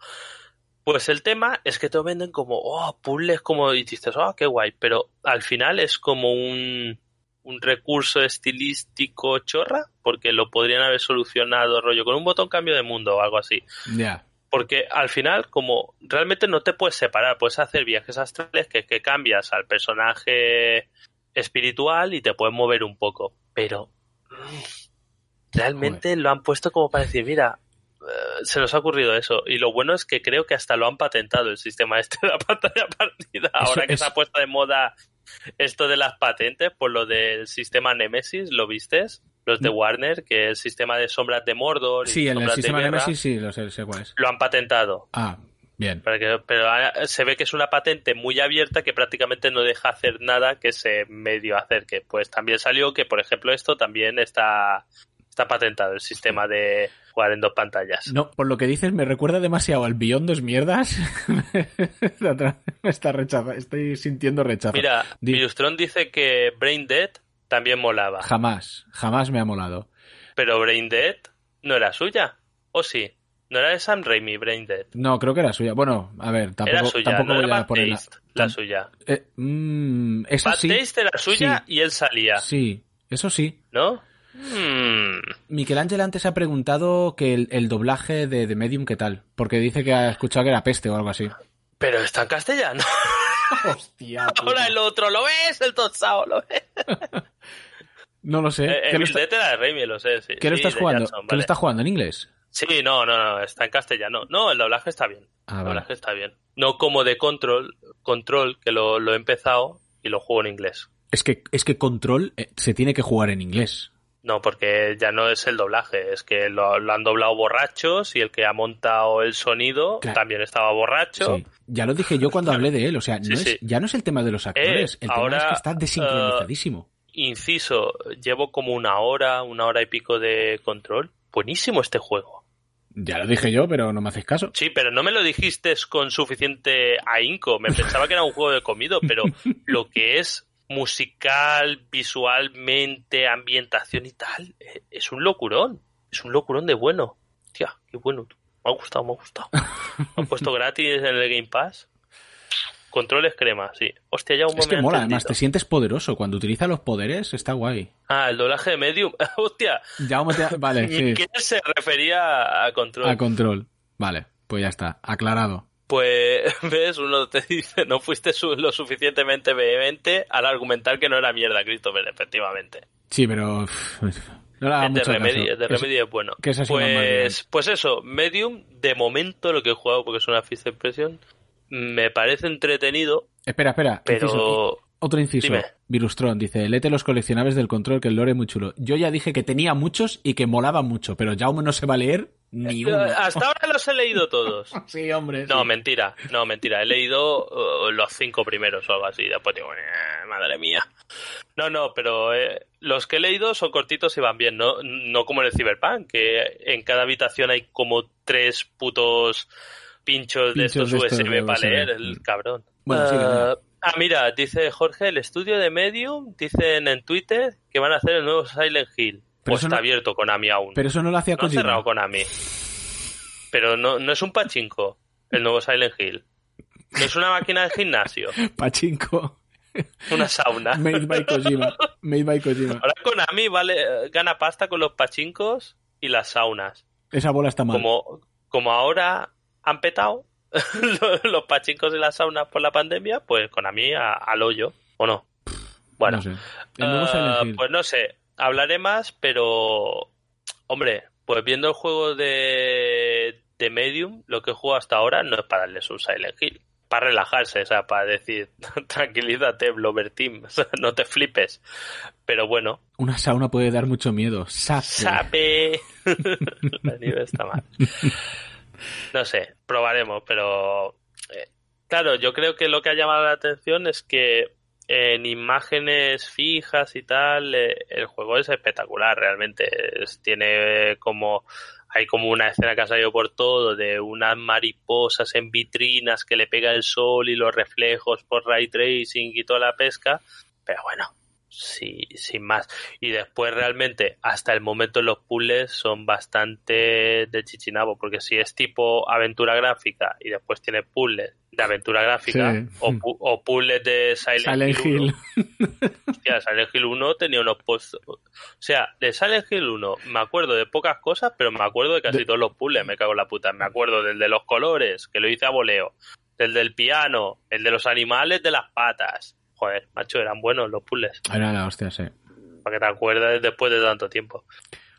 Pues el tema es que te lo venden como, oh, puzzles como, y dices, oh, qué guay, pero al final es como un, un recurso estilístico chorra, porque lo podrían haber solucionado, rollo, con un botón cambio de mundo o algo así. Ya. Porque al final, como realmente no te puedes separar, puedes hacer viajes astrales que, que cambias al personaje espiritual y te puedes mover un poco. Pero mm, realmente lo han puesto como para decir, mira, se nos ha ocurrido eso. Y lo bueno es que creo que hasta lo han patentado el sistema este de la pantalla partida. Ahora que se ha puesto de moda esto de las patentes por lo del sistema Nemesis, ¿lo vistes? Los de Warner, que es el sistema de sombras de Mordor. y Sí, el de sistema guerra, Nemesis sí, lo sé, sé cuál es. Lo han patentado. Ah, bien. Que- pero ah, se ve que es una patente muy abierta que prácticamente no deja hacer nada que se medio acerque. Pues también salió que, por ejemplo, esto también está, está patentado, el sistema de jugar en dos pantallas. No, por lo que dices me recuerda demasiado al Beyond dos mierdas. me está rechazando, estoy sintiendo rechazo. Mira, Virustron dice que Brain Dead también molaba, Jamás, jamás me ha molado. pero Brain Dead no era suya, ¿o sí? ¿No era de Sam Raimi, Brain Dead? No, creo que era suya. Bueno, a ver, tampoco, era suya, tampoco no voy era a poner la... La suya. Eh, mm, esa sí, era suya Sí. y él salía, sí, eso sí. ¿no? Hmm. Miguel Ángel antes ha preguntado que el, el doblaje de, de Medium, ¿qué tal? Porque dice que ha escuchado que era peste o algo así. Pero está en castellano. Hostia, Ahora el otro, ¿lo ves? El Totsao, ¿lo ves? No lo sé. Eh, ¿Qué, lo, está- de Raimi, lo sé. Sí, qué lo estás jugando? Jackson, ¿Qué vale. lo estás jugando en inglés? Sí, no, no, no, está en castellano. No, el doblaje está bien. Ah, el vale. doblaje está bien. No como de Control, Control que lo, lo he empezado y lo juego en inglés. Es que, es que Control eh, se tiene que jugar en inglés. No, porque ya no es el doblaje, es que lo, lo han doblado borrachos y el que ha montado el sonido Claro. también estaba borracho. Sí. Ya lo dije yo cuando hablé de él. O sea, no Sí, es- sí. ya no es el tema de los actores. el tema es que está desincronizadísimo. Inciso, llevo como una hora, una hora y pico de Control. Buenísimo este juego. Ya lo dije yo, pero no me haces caso. Sí, pero no me lo dijiste con suficiente ahínco. Me pensaba que era un juego de comido, pero lo que es musical, visualmente, ambientación y tal, eh, es un locurón. Es un locurón de bueno. Tía, qué bueno. Me ha gustado, me ha gustado. Me han puesto gratis en el Game Pass. Controles crema, sí. Hostia, ya un Es que momento. mola, además te sientes poderoso. Cuando utiliza los poderes está guay. Ah, el doblaje de Medium. Hostia. Jaume te- Vale, sí. ¿Quién se refería a control? A control. Vale, pues ya está. Aclarado. Pues, ves, uno te dice, no fuiste lo suficientemente vehemente al argumentar que no era mierda, Christopher, efectivamente. Sí, pero... No hagas Es de es de Es- Remedy es bueno. bien. pues, pues eso, Medium, de momento lo que he jugado, porque es una fiesta impresión, me parece entretenido, Espera, espera. pero... inciso. Otro inciso. Dime. Virustron dice, lete los coleccionables del control, que el lore es muy chulo. Yo ya dije que tenía muchos y que molaban mucho, pero Jaume no se va a leer ni uno. Hasta ahora los he leído todos. Sí, hombre. No, sí. mentira, no, mentira. He leído uh, los cinco primeros o algo así. Después digo, "Eh, madre mía. No, no, pero eh, los que he leído son cortitos y van bien, no, no como en el Cyberpunk, que en cada habitación hay como tres putos pinchos, de estos de estos USB para leer, el cabrón. Bueno, sigue, Ah, ah, mira, dice Jorge, el estudio de Medium, dicen en Twitter que van a hacer el nuevo Silent Hill. Pero o está no- abierto Konami aún. Pero eso no lo hacía No ha Kojima. cerrado Konami. Pero no, no es un pachinko, el nuevo Silent Hill. No es una máquina de gimnasio, Pachinko. una sauna. Made by Kojima. Made by Kojima. Ahora Konami vale, eh, gana pasta con los pachinkos y las saunas. Esa bola está mal. Como, como ahora han petado los- pachinkos y las saunas por la pandemia, pues Konami a- al hoyo, ¿o no? Bueno, No sé. Hill. pues no sé, hablaré más, pero hombre, pues viendo el juego de, de Medium, lo que he jugado hasta ahora no es para darle su Silent Hill, para relajarse, o sea, para decir, tranquilízate, Blover Team, no te flipes. Pero bueno, Una sauna puede dar mucho miedo. Sape. sabe. La nieve está mal. No sé, probaremos, pero eh, claro, yo creo que lo que ha llamado la atención es que en imágenes fijas y tal, eh, el juego es espectacular, realmente. Tiene como hay como una escena que ha salido por todo de unas mariposas en vitrinas que le pega el sol y los reflejos por ray tracing y toda la pesca, pero bueno, sí, sin más. Y después realmente, hasta el momento los puzzles son bastante de chichinabo, porque si es tipo aventura gráfica y después tiene puzzles de aventura gráfica Sí. o, pu- o puzzles de Silent, Silent Hill, 1, Hill. Hostia, Silent Hill 1 tenía unos posts. O sea, de Silent Hill 1 me acuerdo de pocas cosas, pero me acuerdo de casi De- todos los puzzles, me cago en la puta. Me acuerdo del de los colores, que lo hice a voleo. Del del piano, el de los animales de las patas. Joder, macho, eran buenos los puzzles. Era la hostia, sí. Para que te acuerdes después de tanto tiempo.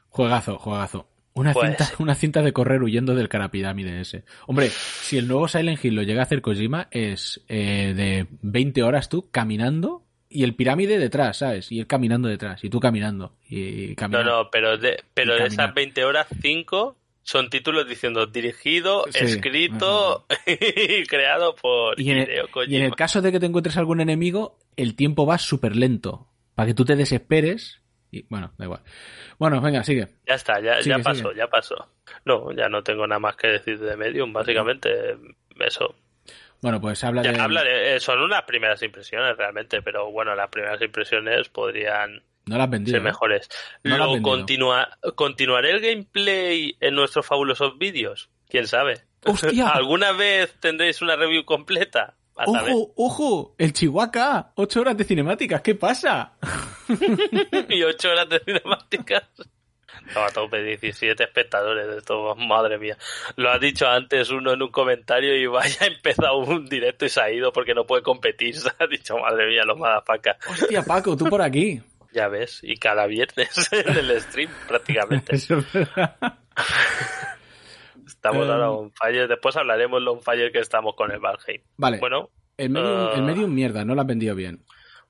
Juegazo, juegazo. Una, Pues- cinta, una cinta de correr huyendo del carapirámide ese. Hombre, si el nuevo Silent Hill lo llega a hacer Kojima, es eh, de 20 horas tú caminando y el pirámide detrás, ¿sabes? Y él caminando detrás, y tú caminando. Y, No, caminando. no, pero de, pero de esas 20 horas, 5 son títulos diciendo dirigido, Sí, escrito y creado por Y en, Hideo el, Kojima. y en el caso de que te encuentres algún enemigo, el tiempo va súper lento. Para que tú te desesperes. Y bueno, da igual. Bueno, venga, sigue. Ya está, ya, Sigue, ya pasó, ya pasó. No, ya no tengo nada más que decir de Medium, básicamente. Eso. Bueno, pues habla Ya de. hablaré, eh, son unas primeras impresiones realmente, pero bueno, las primeras impresiones podrían No la has vendido. ser ¿eh? mejores. No Lo ¿Continuaré el gameplay en nuestros fabulosos vídeos? ¿Quién sabe? ¡Hostia! ¿Alguna vez tendréis una review completa? A saber. ¡Ojo, ojo! ¡El Chihuahua! ¡Ocho horas de cinemáticas! ¿Qué pasa? y ocho horas de cinemáticas. Estaba a tope, 17 espectadores de todo, madre mía. Lo ha dicho antes uno en un comentario y vaya, ha empezado un directo y se ha ido porque no puede competir. Se ha dicho, madre mía, los madafacas. ¡Hostia, Paco, tú por aquí! Ya ves, y cada viernes en el stream prácticamente. Eso es verdad. Estamos Eh, ahora on fire. Después hablaremos lo on fire que estamos con el Valheim. Vale. Bueno, El medium, el medium mierda, no lo has vendido bien.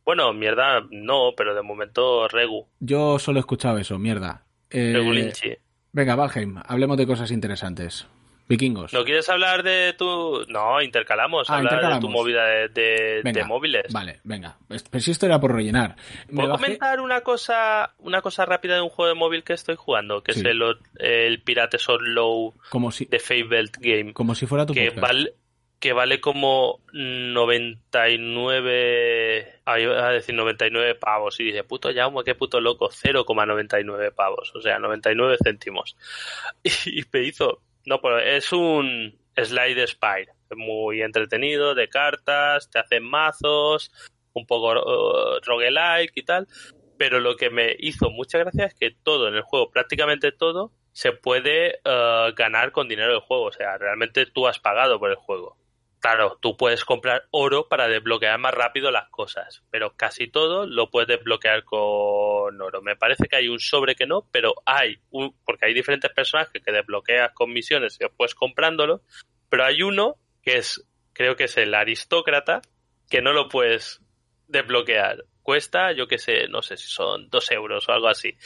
bueno, mierda, no, pero de momento Regu, Yo solo he escuchado eso, mierda. Eh, Regu Linchi. venga, Valheim, hablemos de cosas interesantes. Vikingos. ¿No quieres hablar de tu...? No, intercalamos. Ah, hablar de tu movida de, de- Venga, de móviles. Vale, venga. Pero si esto era por rellenar. Me ¿Puedo bajé- comentar una cosa una cosa rápida de un juego de móvil que estoy jugando? Que Sí. es el, el Pirate Low como si, de Fabled Game. como si fuera tu Que podcast. vale, que vale como 99... Ah, iba a decir 99 pavos. Y dice, puto Jaume, qué puto loco. 0,99 pavos. O sea, 99 céntimos. Y me hizo... No, pero es un... Slide Spire. Muy entretenido, de cartas, te hacen mazos, un poco uh, roguelike y tal. Pero lo que me hizo mucha gracia es que todo en el juego, prácticamente todo, se puede uh, ganar con dinero del juego. O sea, realmente tú has pagado por el juego. Claro, tú puedes comprar oro para desbloquear más rápido las cosas, pero casi todo lo puedes desbloquear con oro. Me parece que hay un sobre que no, pero hay un, porque hay diferentes personajes que desbloqueas con misiones y después comprándolo, pero hay uno que es, creo que es el aristócrata, que no lo puedes desbloquear. Cuesta, yo qué sé, no sé si son dos euros o algo así.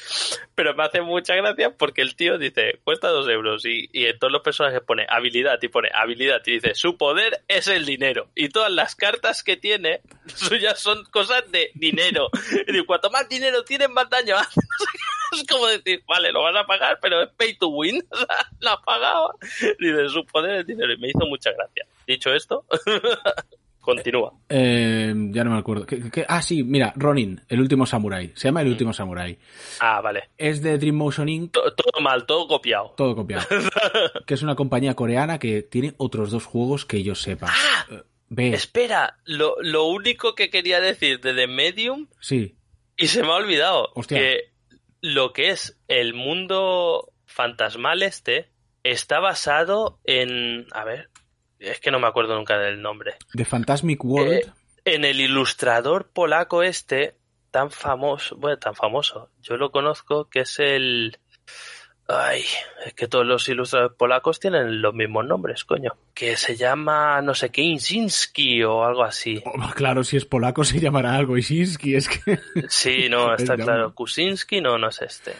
Pero me hace mucha gracia porque el tío dice, cuesta dos euros y, y en todos los personajes pone habilidad y pone habilidad y dice, su poder es el dinero. Y todas las cartas que tiene suyas son cosas de dinero. Y digo, cuanto más dinero tienes, más daño. Es como decir, vale, lo vas a pagar, pero es pay to win. Lo has pagado. Dice, su poder es dinero. Y me hizo mucha gracia. Dicho esto, continúa. Eh, ya no me acuerdo. ¿Qué- qué- qué? Ah, sí, mira, Ronin, el último samurai. Se llama El último samurai. Ah, vale. Es de Dream Motion Inc. To- Todo mal, todo copiado. Todo copiado. que es una compañía coreana que tiene otros dos juegos que yo sepa. Eh, Ve, Espera, lo, lo único que quería decir de The Medium, sí. y se me ha olvidado, Hostia. que lo que es el mundo fantasmal este está basado en... A ver, es que no me acuerdo nunca del nombre. The Phantasmic World. Eh, en el ilustrador polaco este, tan famoso, bueno, tan famoso, yo lo conozco, que es el... Ay, es que todos los ilustradores polacos tienen los mismos nombres, coño. Que se llama, no sé qué, Insinski o algo así. Oh, claro, si es polaco se llamará algo Isinski, es que... Sí, no, está Es claro. Kuczynski, no, no es este.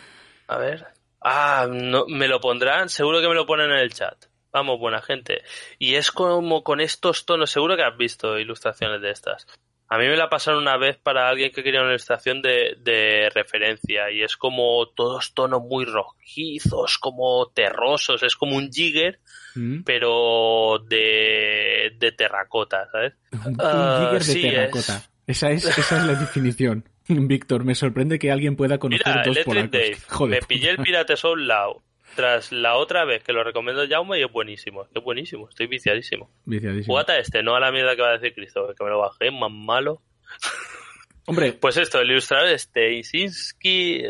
A ver. Ah, no, me lo pondrán, seguro que me lo ponen en el chat. Vamos, buena gente. Y es como con estos tonos, seguro que has visto ilustraciones de estas. A mí me la pasaron una vez para alguien que quería una ilustración de, de referencia y es como todos tonos muy rojizos, como terrosos, es como un jigger, Mm. pero de, de terracota, ¿sabes? Un Ah, jigger de sí, terracota. es. Esa, es, esa es la definición. Víctor, me sorprende que alguien pueda conocer Mira, dos Electric polacos. Dave. Joder. Me pillé el Pirate Soul Lao. Tras la otra vez que lo recomiendo Jaume y es buenísimo. Es buenísimo, estoy viciadísimo. Viciadísimo. Este, no a la mierda que va a decir Cristo, que me lo bajé, más malo. Hombre, Pues esto, el ilustrador este, Isinski,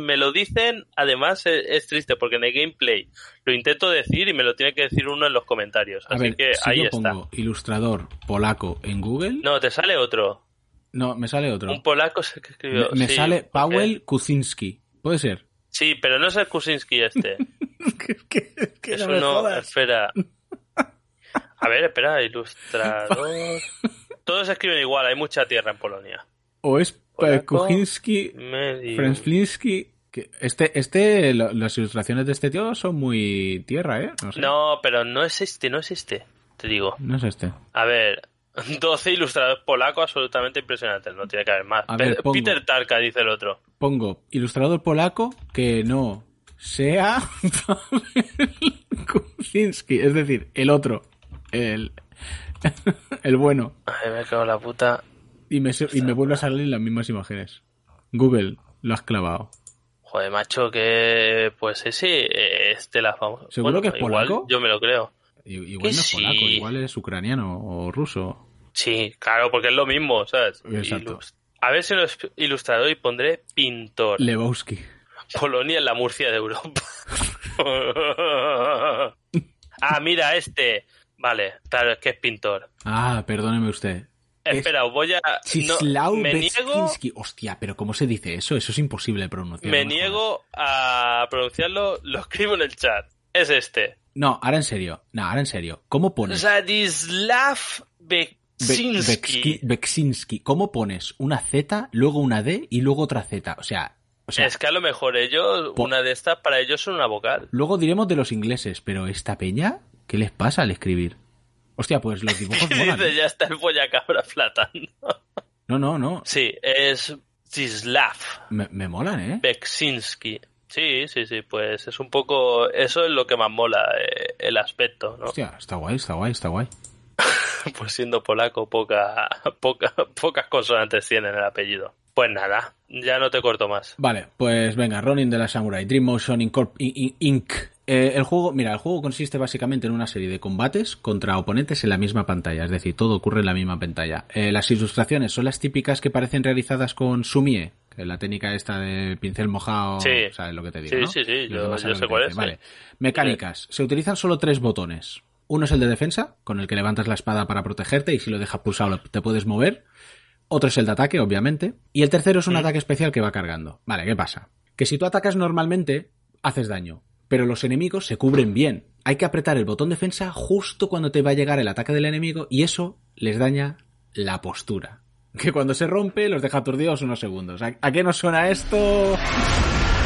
me lo dicen, además es, es triste porque en el gameplay lo intento decir y me lo tiene que decir uno en los comentarios. a Así ver, que si ahí yo está. pongo ilustrador polaco en Google, no, No, te sale otro. me sale otro. Un polaco que Me, escribió. me sí, sale Paweł Kuczynski. ¿Puede ser? Sí, pero no es el Kuczynski este. que Eso no, espera. A ver, espera, ilustrador. Todos escriben igual, hay mucha tierra en Polonia. O es Polaco, Kuczynski, que Este, este, lo- las ilustraciones de este tío son muy tierra, ¿eh? No sé. No, pero no es este, no es este, te digo. No es este. A ver, 12 ilustradores polacos absolutamente impresionantes, no tiene que haber más. Ver, pongo. Peter Tarka, dice el otro. Pongo ilustrador polaco que no sea Kuczynski. Es decir, el otro. El, el bueno. Ay, me cago en la puta. Y me, y me vuelve a salir las mismas imágenes. Google, lo has clavado. Joder, macho, que pues ese es de la famosa. ¿Seguro que es igual polaco? Yo me lo creo. Igual no es sí. polaco, igual es ucraniano o ruso. Sí, claro, porque es lo mismo, ¿sabes? A ver si no es ilustrador y pondré pintor. Lebowski. Polonia en la Murcia de Europa. ah, mira, este. Vale, claro, es que es pintor. Ah, perdóneme usted. Es Espera, os voy a. no, me niego. Hostia, pero ¿cómo se dice eso? Eso es imposible de pronunciar. me niego a pronunciarlo, lo escribo en el chat. Es este. No, ahora en serio. No, ahora en serio. ¿Cómo pones? Zadislav Be- Beksinski. ¿Cómo pones una Z, luego una D y luego otra Z? O sea, o sea, Es que a lo mejor ellos, una de estas, para ellos son una vocal. luego diremos de los ingleses, pero esta peña, ¿qué les pasa al escribir? Hostia, pues los dibujos molan. ¿eh? ya está el pollacabra flotando. No, no, no. Sí, es Zislav Me, me molan, ¿eh? Beksinski. Sí, sí, sí, pues es un poco... Eso es lo que más mola, eh, el aspecto, ¿no? Hostia, está guay, está guay, está guay. Pues siendo polaco, poca, poca, pocas consonantes tienen el apellido. Pues nada, ya no te corto más. Vale, pues venga, Ronin de la Samurai, Dream Motion Incorp- Inc. Eh, el juego, mira, el juego consiste básicamente en una serie de combates contra oponentes en la misma pantalla, es decir, todo ocurre en la misma pantalla. Eh, las ilustraciones son las típicas que parecen realizadas con Sumie, que es la técnica esta de pincel mojado, Sí. ¿sabes lo que te digo? Sí, no? sí, sí, yo- yo sé cuál es, Vale. sí. Mecánicas. Se utilizan solo tres botones. Uno es el de defensa, con el que levantas la espada para protegerte y si lo dejas pulsado te puedes mover. Otro es el de ataque, obviamente. Y el tercero es un ataque especial que va cargando. Vale, ¿qué pasa? Que si tú atacas normalmente, haces daño. Pero los enemigos se cubren bien. Hay que apretar el botón defensa justo cuando te va a llegar el ataque del enemigo y eso les daña la postura. Que cuando se rompe los deja aturdidos unos segundos. ¿A, a qué nos suena esto?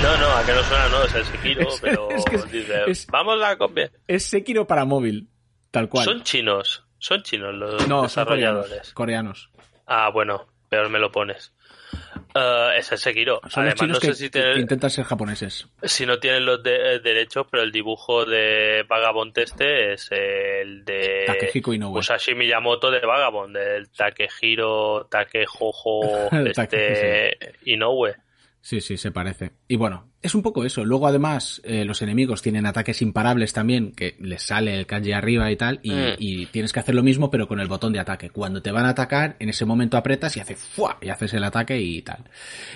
No, no, a que no suena, no, es el Sekiro, Es- pero es que es- dice, es- vamos a copiar. Es Sekiro para móvil. Tal cual. Son chinos, son chinos los no, son coreanos. desarrolladores. Coreanos. Ah, bueno, peor me lo pones. Eh, es el Sekiro. Son los Además, chinos no que, sé si, que tienen- intentan ser japoneses. si no tienen los de- eh, derechos, pero el dibujo de Vagabond este es el de Takehiko Inoue. Musashi Miyamoto de Vagabond, del Takehiro Takejojo este Inoue. Sí, sí, se parece. Y bueno, es un poco eso. Luego, además, eh, los enemigos tienen ataques imparables también, que les sale el kanji arriba y tal, y, Mm. y tienes que hacer lo mismo, pero con el botón de ataque. Cuando te van a atacar, en ese momento apretas y hace ¡fua! y haces el ataque y tal.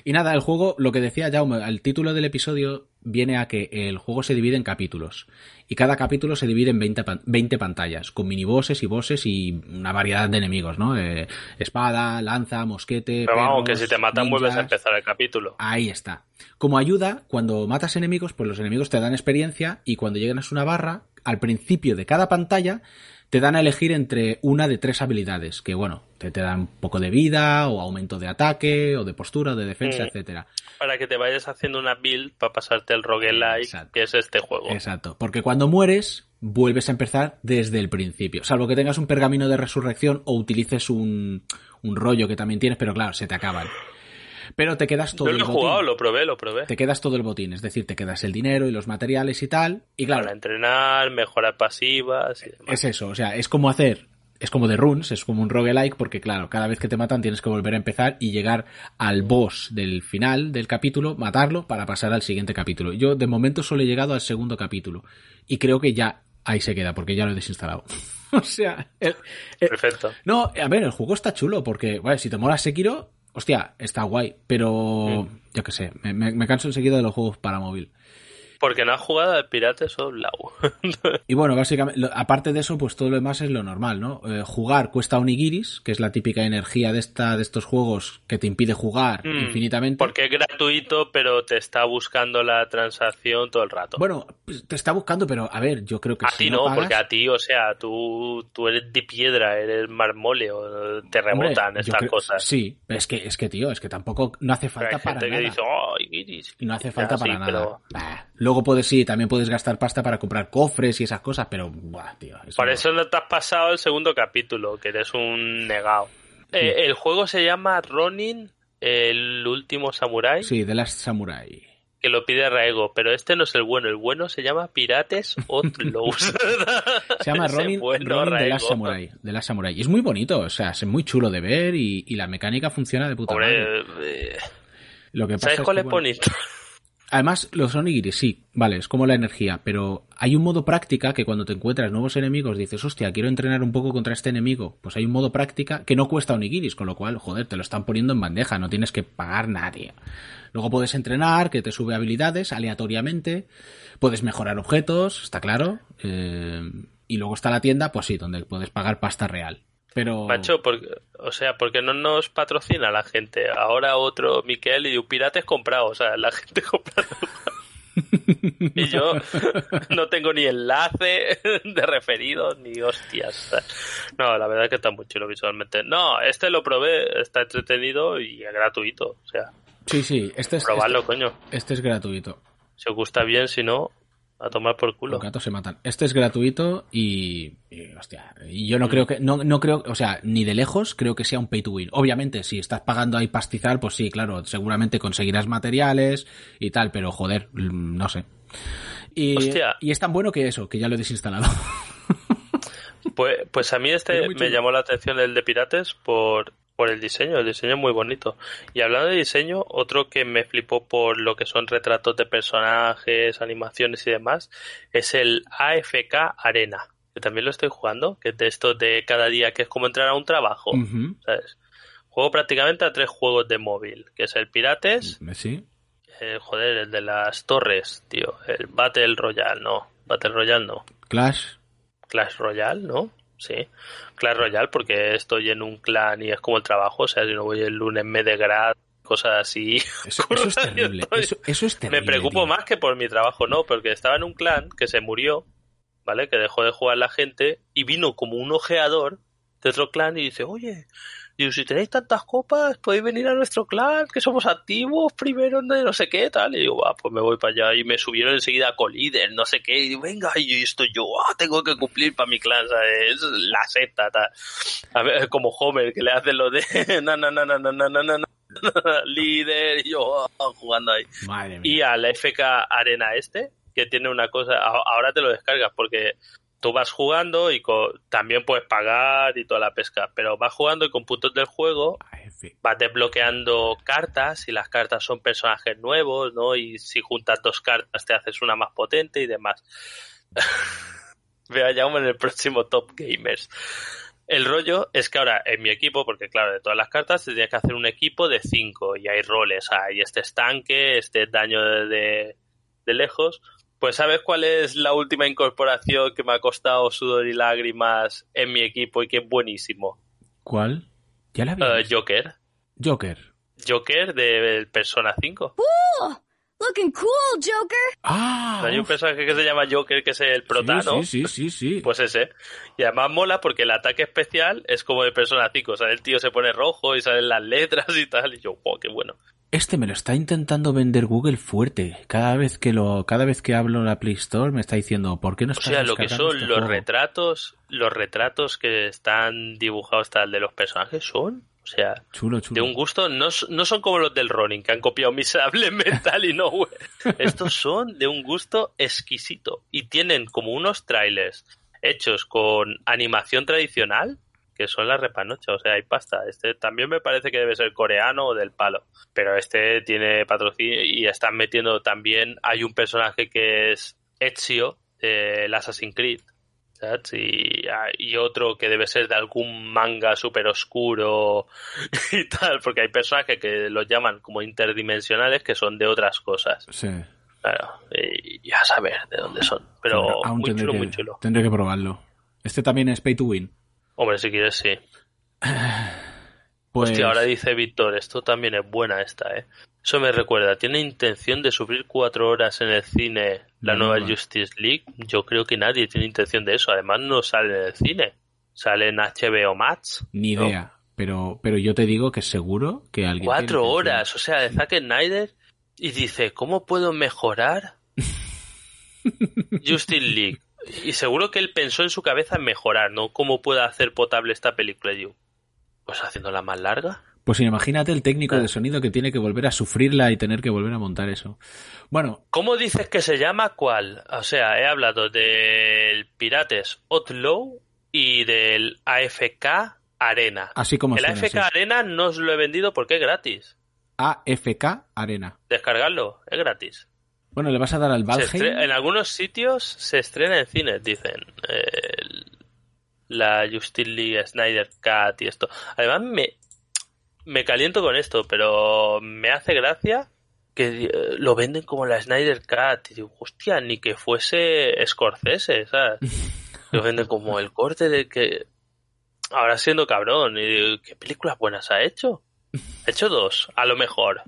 Y nada, el juego, lo que decía Jaume, el título del episodio viene a que el juego se divide en capítulos. Y cada capítulo se divide en 20, pan- 20 pantallas, con minibosses y bosses y una variedad de enemigos, ¿no? Eh, espada, lanza, mosquete. Pero vamos, que si te matan vuelves a empezar el capítulo. Ahí está. Como ayuda, cuando matas enemigos, pues los enemigos te dan experiencia y cuando llegas a una barra, al principio de cada pantalla, te dan a elegir entre una de tres habilidades, que bueno, te, te dan un poco de vida, o aumento de ataque, o de postura, o de defensa, Mm. etcétera. Para que te vayas haciendo una build para pasarte el roguelike, que es este juego. Exacto. Porque cuando mueres, vuelves a empezar desde el principio. Salvo que tengas un pergamino de resurrección o utilices un, un rollo que también tienes, pero claro, se te acaban. Pero te quedas todo Yo lo el he botín. jugado, lo probé, lo probé. Te quedas todo el botín, es decir, te quedas el dinero y los materiales y tal. Y claro, Para entrenar, mejorar pasivas y demás. es eso, o sea, es como hacer, es como de runes, es como un roguelike, porque claro, cada vez que te matan tienes que volver a empezar y llegar al boss del final del capítulo, matarlo para pasar al siguiente capítulo. Yo de momento solo he llegado al segundo capítulo y creo que ya ahí se queda, porque ya lo he desinstalado. o sea, el- el- Perfecto. no, a ver, el juego está chulo, porque, bueno, si te mola Sekiro, hostia, está guay, pero yo qué sé, me, me- me canso enseguida de los juegos para móvil. Porque no has jugado al Pirates of Lau. Y bueno, básicamente, lo- aparte de eso, pues todo lo demás es lo normal, ¿no? Eh, jugar cuesta onigiris, que es la típica energía de esta de estos juegos que te impide jugar Mm, infinitamente. Porque es gratuito, pero te está buscando la transacción todo el rato. Bueno, pues, te está buscando, pero a ver, yo creo que a si ti no, no, pagas- porque a ti, o sea, tú, tú eres de piedra, eres marmóleo, te Hombre, rebotan yo estas creo- cosas. Sí, pero es que, es que, tío, es que tampoco no hace Pero falta hay para gente nada. que dice, oh, Iris. No hace Ya, falta sí, para nada. pero Bah. Luego puedes, sí, también puedes gastar pasta para comprar cofres y esas cosas, pero, buah, tío. eso Por no- eso no te has pasado el segundo capítulo, que eres un negado. Eh, el juego se llama Ronin, el último samurai, Sí, de las Samurai. que lo pide Raego, pero este no es el bueno, el bueno se llama Pirates Outlaws. Se llama Ronin, bueno, Ronin de Raego. las Samurai. De las Samurai. Y es muy bonito, o sea, es muy chulo de ver y, y la mecánica funciona de puta madre. Hombre, eh, Lo que pasa ¿sabes es cuál que, es bueno, bonito? Además, los onigiris, sí, vale, es como la energía, pero hay un modo práctica que cuando te encuentras nuevos enemigos dices, hostia, quiero entrenar un poco contra este enemigo. Pues hay un modo práctica que no cuesta onigiris, con lo cual, joder, te lo están poniendo en bandeja, no tienes que pagar nadie. Luego puedes entrenar, que te sube habilidades aleatoriamente, puedes mejorar objetos, está claro, eh, y luego está la tienda, pues sí, donde puedes pagar pasta real. Pero... Macho, porque, o sea, porque no nos patrocina la gente. Ahora otro Miquel y un Pirates comprado. O sea, la gente compra. y yo no tengo ni enlace de referidos ni hostias. No, la verdad es que está muy chulo visualmente. No, este lo probé, está entretenido y es gratuito. O sea, Sí, sí, este es, probarlo, este, coño. este es gratuito. Si os gusta bien, si no, a tomar por culo. Los gatos se matan. Este es gratuito y, y, hostia, y yo no creo que, no, no creo, o sea, ni de lejos creo que sea un pay to win. Obviamente, si estás pagando ahí pastizal, pues sí, claro, seguramente conseguirás materiales y tal, pero joder, mm, no sé. Y, Hostia. y es tan bueno que eso, que ya lo he desinstalado. Pues, pues a mí este me llamó la atención el de Pirates por Por el diseño, el diseño es muy bonito. Y hablando de diseño, otro que me flipó por lo que son retratos de personajes, animaciones y demás, es el AFK Arena, que también lo estoy jugando, que es de esto de cada día, que es como entrar a un trabajo. Juego prácticamente a tres juegos de móvil, que es el Pirates, Sí. el, joder, el de las torres, tío, el Battle Royale, no, Battle Royale no, Clash. Clash Royale, ¿no? Sí, Clash Royale porque estoy en un clan y es como el trabajo, o sea, si no voy el lunes me degrado, cosas así. Eso, eso es terrible. Estoy- Eso, eso es terrible. me preocupo tío. más que por mi trabajo, no, porque estaba en un clan que se murió, ¿vale? Que dejó de jugar la gente y vino como un ojeador de otro clan y dice, oye, digo, si tenéis tantas copas, podéis venir a nuestro clan, que somos activos primero, no no sé qué, tal. Y digo, va, pues me voy para allá. Y me subieron enseguida a colíder, no sé qué. Y digo, venga, y esto yo, ah, tengo que cumplir para mi clan, ¿sabes? Es la seta, tal. A ver, como Homer, que le hacen lo de, na, na, na, na, na, na, na, na, líder, y yo ah, jugando ahí Madre mía. y al FK Arena este, que tiene una cosa, ahora te lo descargas porque tú vas jugando y co- también puedes pagar y toda la pesca, pero vas jugando y con puntos del juego AF. vas desbloqueando cartas y las cartas son personajes nuevos, ¿no? Y si juntas dos cartas te haces una más potente y demás. Vea ya en el próximo Top Gamers. El rollo es que ahora en mi equipo, porque claro, de todas las cartas te tienes que hacer un equipo de cinco y hay roles, hay este estanque, este daño de, de, de lejos. Pues ¿sabes cuál es la última incorporación que me ha costado sudor y lágrimas en mi equipo y que es buenísimo? ¿Cuál? Ya la vi. Eh, Joker. Joker. Joker de Persona 5. Looking cool, Joker. Ah. Hay un uf. personaje que se llama Joker que es el prota, sí, ¿no? Sí, sí, sí, sí. Pues ese. Y además mola porque el ataque especial es como de Persona 5. O sea, el tío se pone rojo y salen las letras y tal. Y yo, wow, qué bueno. Este me lo está intentando vender Google fuerte. Cada vez que lo, cada vez que hablo en la Play Store me está diciendo, ¿por qué no O sea, lo que son este los juego?". retratos, los retratos que están dibujados tal de los personajes son, o sea, Chulo, chulo. de un gusto, no, no son como los del Ronin, que han copiado Miserable Metal y no. Estos son de un gusto exquisito. Y tienen como unos trailers hechos con animación tradicional, que son la repanocha, o sea, hay pasta. Este también me parece que debe ser coreano o del palo. Pero este tiene patrocinio y están metiendo también, hay un personaje que es Ezio, del Assassin's Creed. ¿sabes? Y, y otro que debe ser de algún manga súper oscuro y tal, porque hay personajes que los llaman como interdimensionales que son de otras cosas. Sí. Claro, y a saber de dónde son. Pero muy chulo, que, muy chulo. Tendré que probarlo. Este también es Pay to Win. Hombre, si quieres, sí. Pues, Hostia, ahora dice Víctor, esto también es buena esta, ¿eh? Eso me recuerda, ¿tiene intención de sufrir cuatro horas en el cine la No, nueva no. Justice League? Yo creo que nadie tiene intención de eso. Además, no sale en el cine. Sale en HBO Max. ni ¿no? idea. Pero, pero yo te digo que seguro que alguien. Cuatro tiene horas, o sea, de Zack Snyder. Y dice, ¿cómo puedo mejorar Justice League? Y seguro que él pensó en su cabeza en mejorar, ¿no? ¿Cómo puedo hacer potable esta película? Yo, pues haciéndola más larga. Pues imagínate el técnico de sonido que tiene que volver a sufrirla y tener que volver a montar eso. Bueno, ¿Cómo dices que se llama cuál? O sea, he hablado del Pirates Outlaw y del AFK Arena. así como El suena, AFK sí. Arena no os lo he vendido porque es gratis. AFK Arena. Descargarlo, es gratis. Bueno, le vas a dar al Valheim. en algunos sitios se estrena en cines, dicen. El- la Justice League Snyder Cut y esto. Además, me, me caliento con esto, pero me hace gracia que eh, lo venden como la Snyder Cut. Y digo, hostia, ni que fuese Scorsese, ¿sabes? Lo venden como el corte de que. Ahora siendo cabrón. Y digo, ¿qué películas buenas ha hecho? Ha hecho dos, a lo mejor.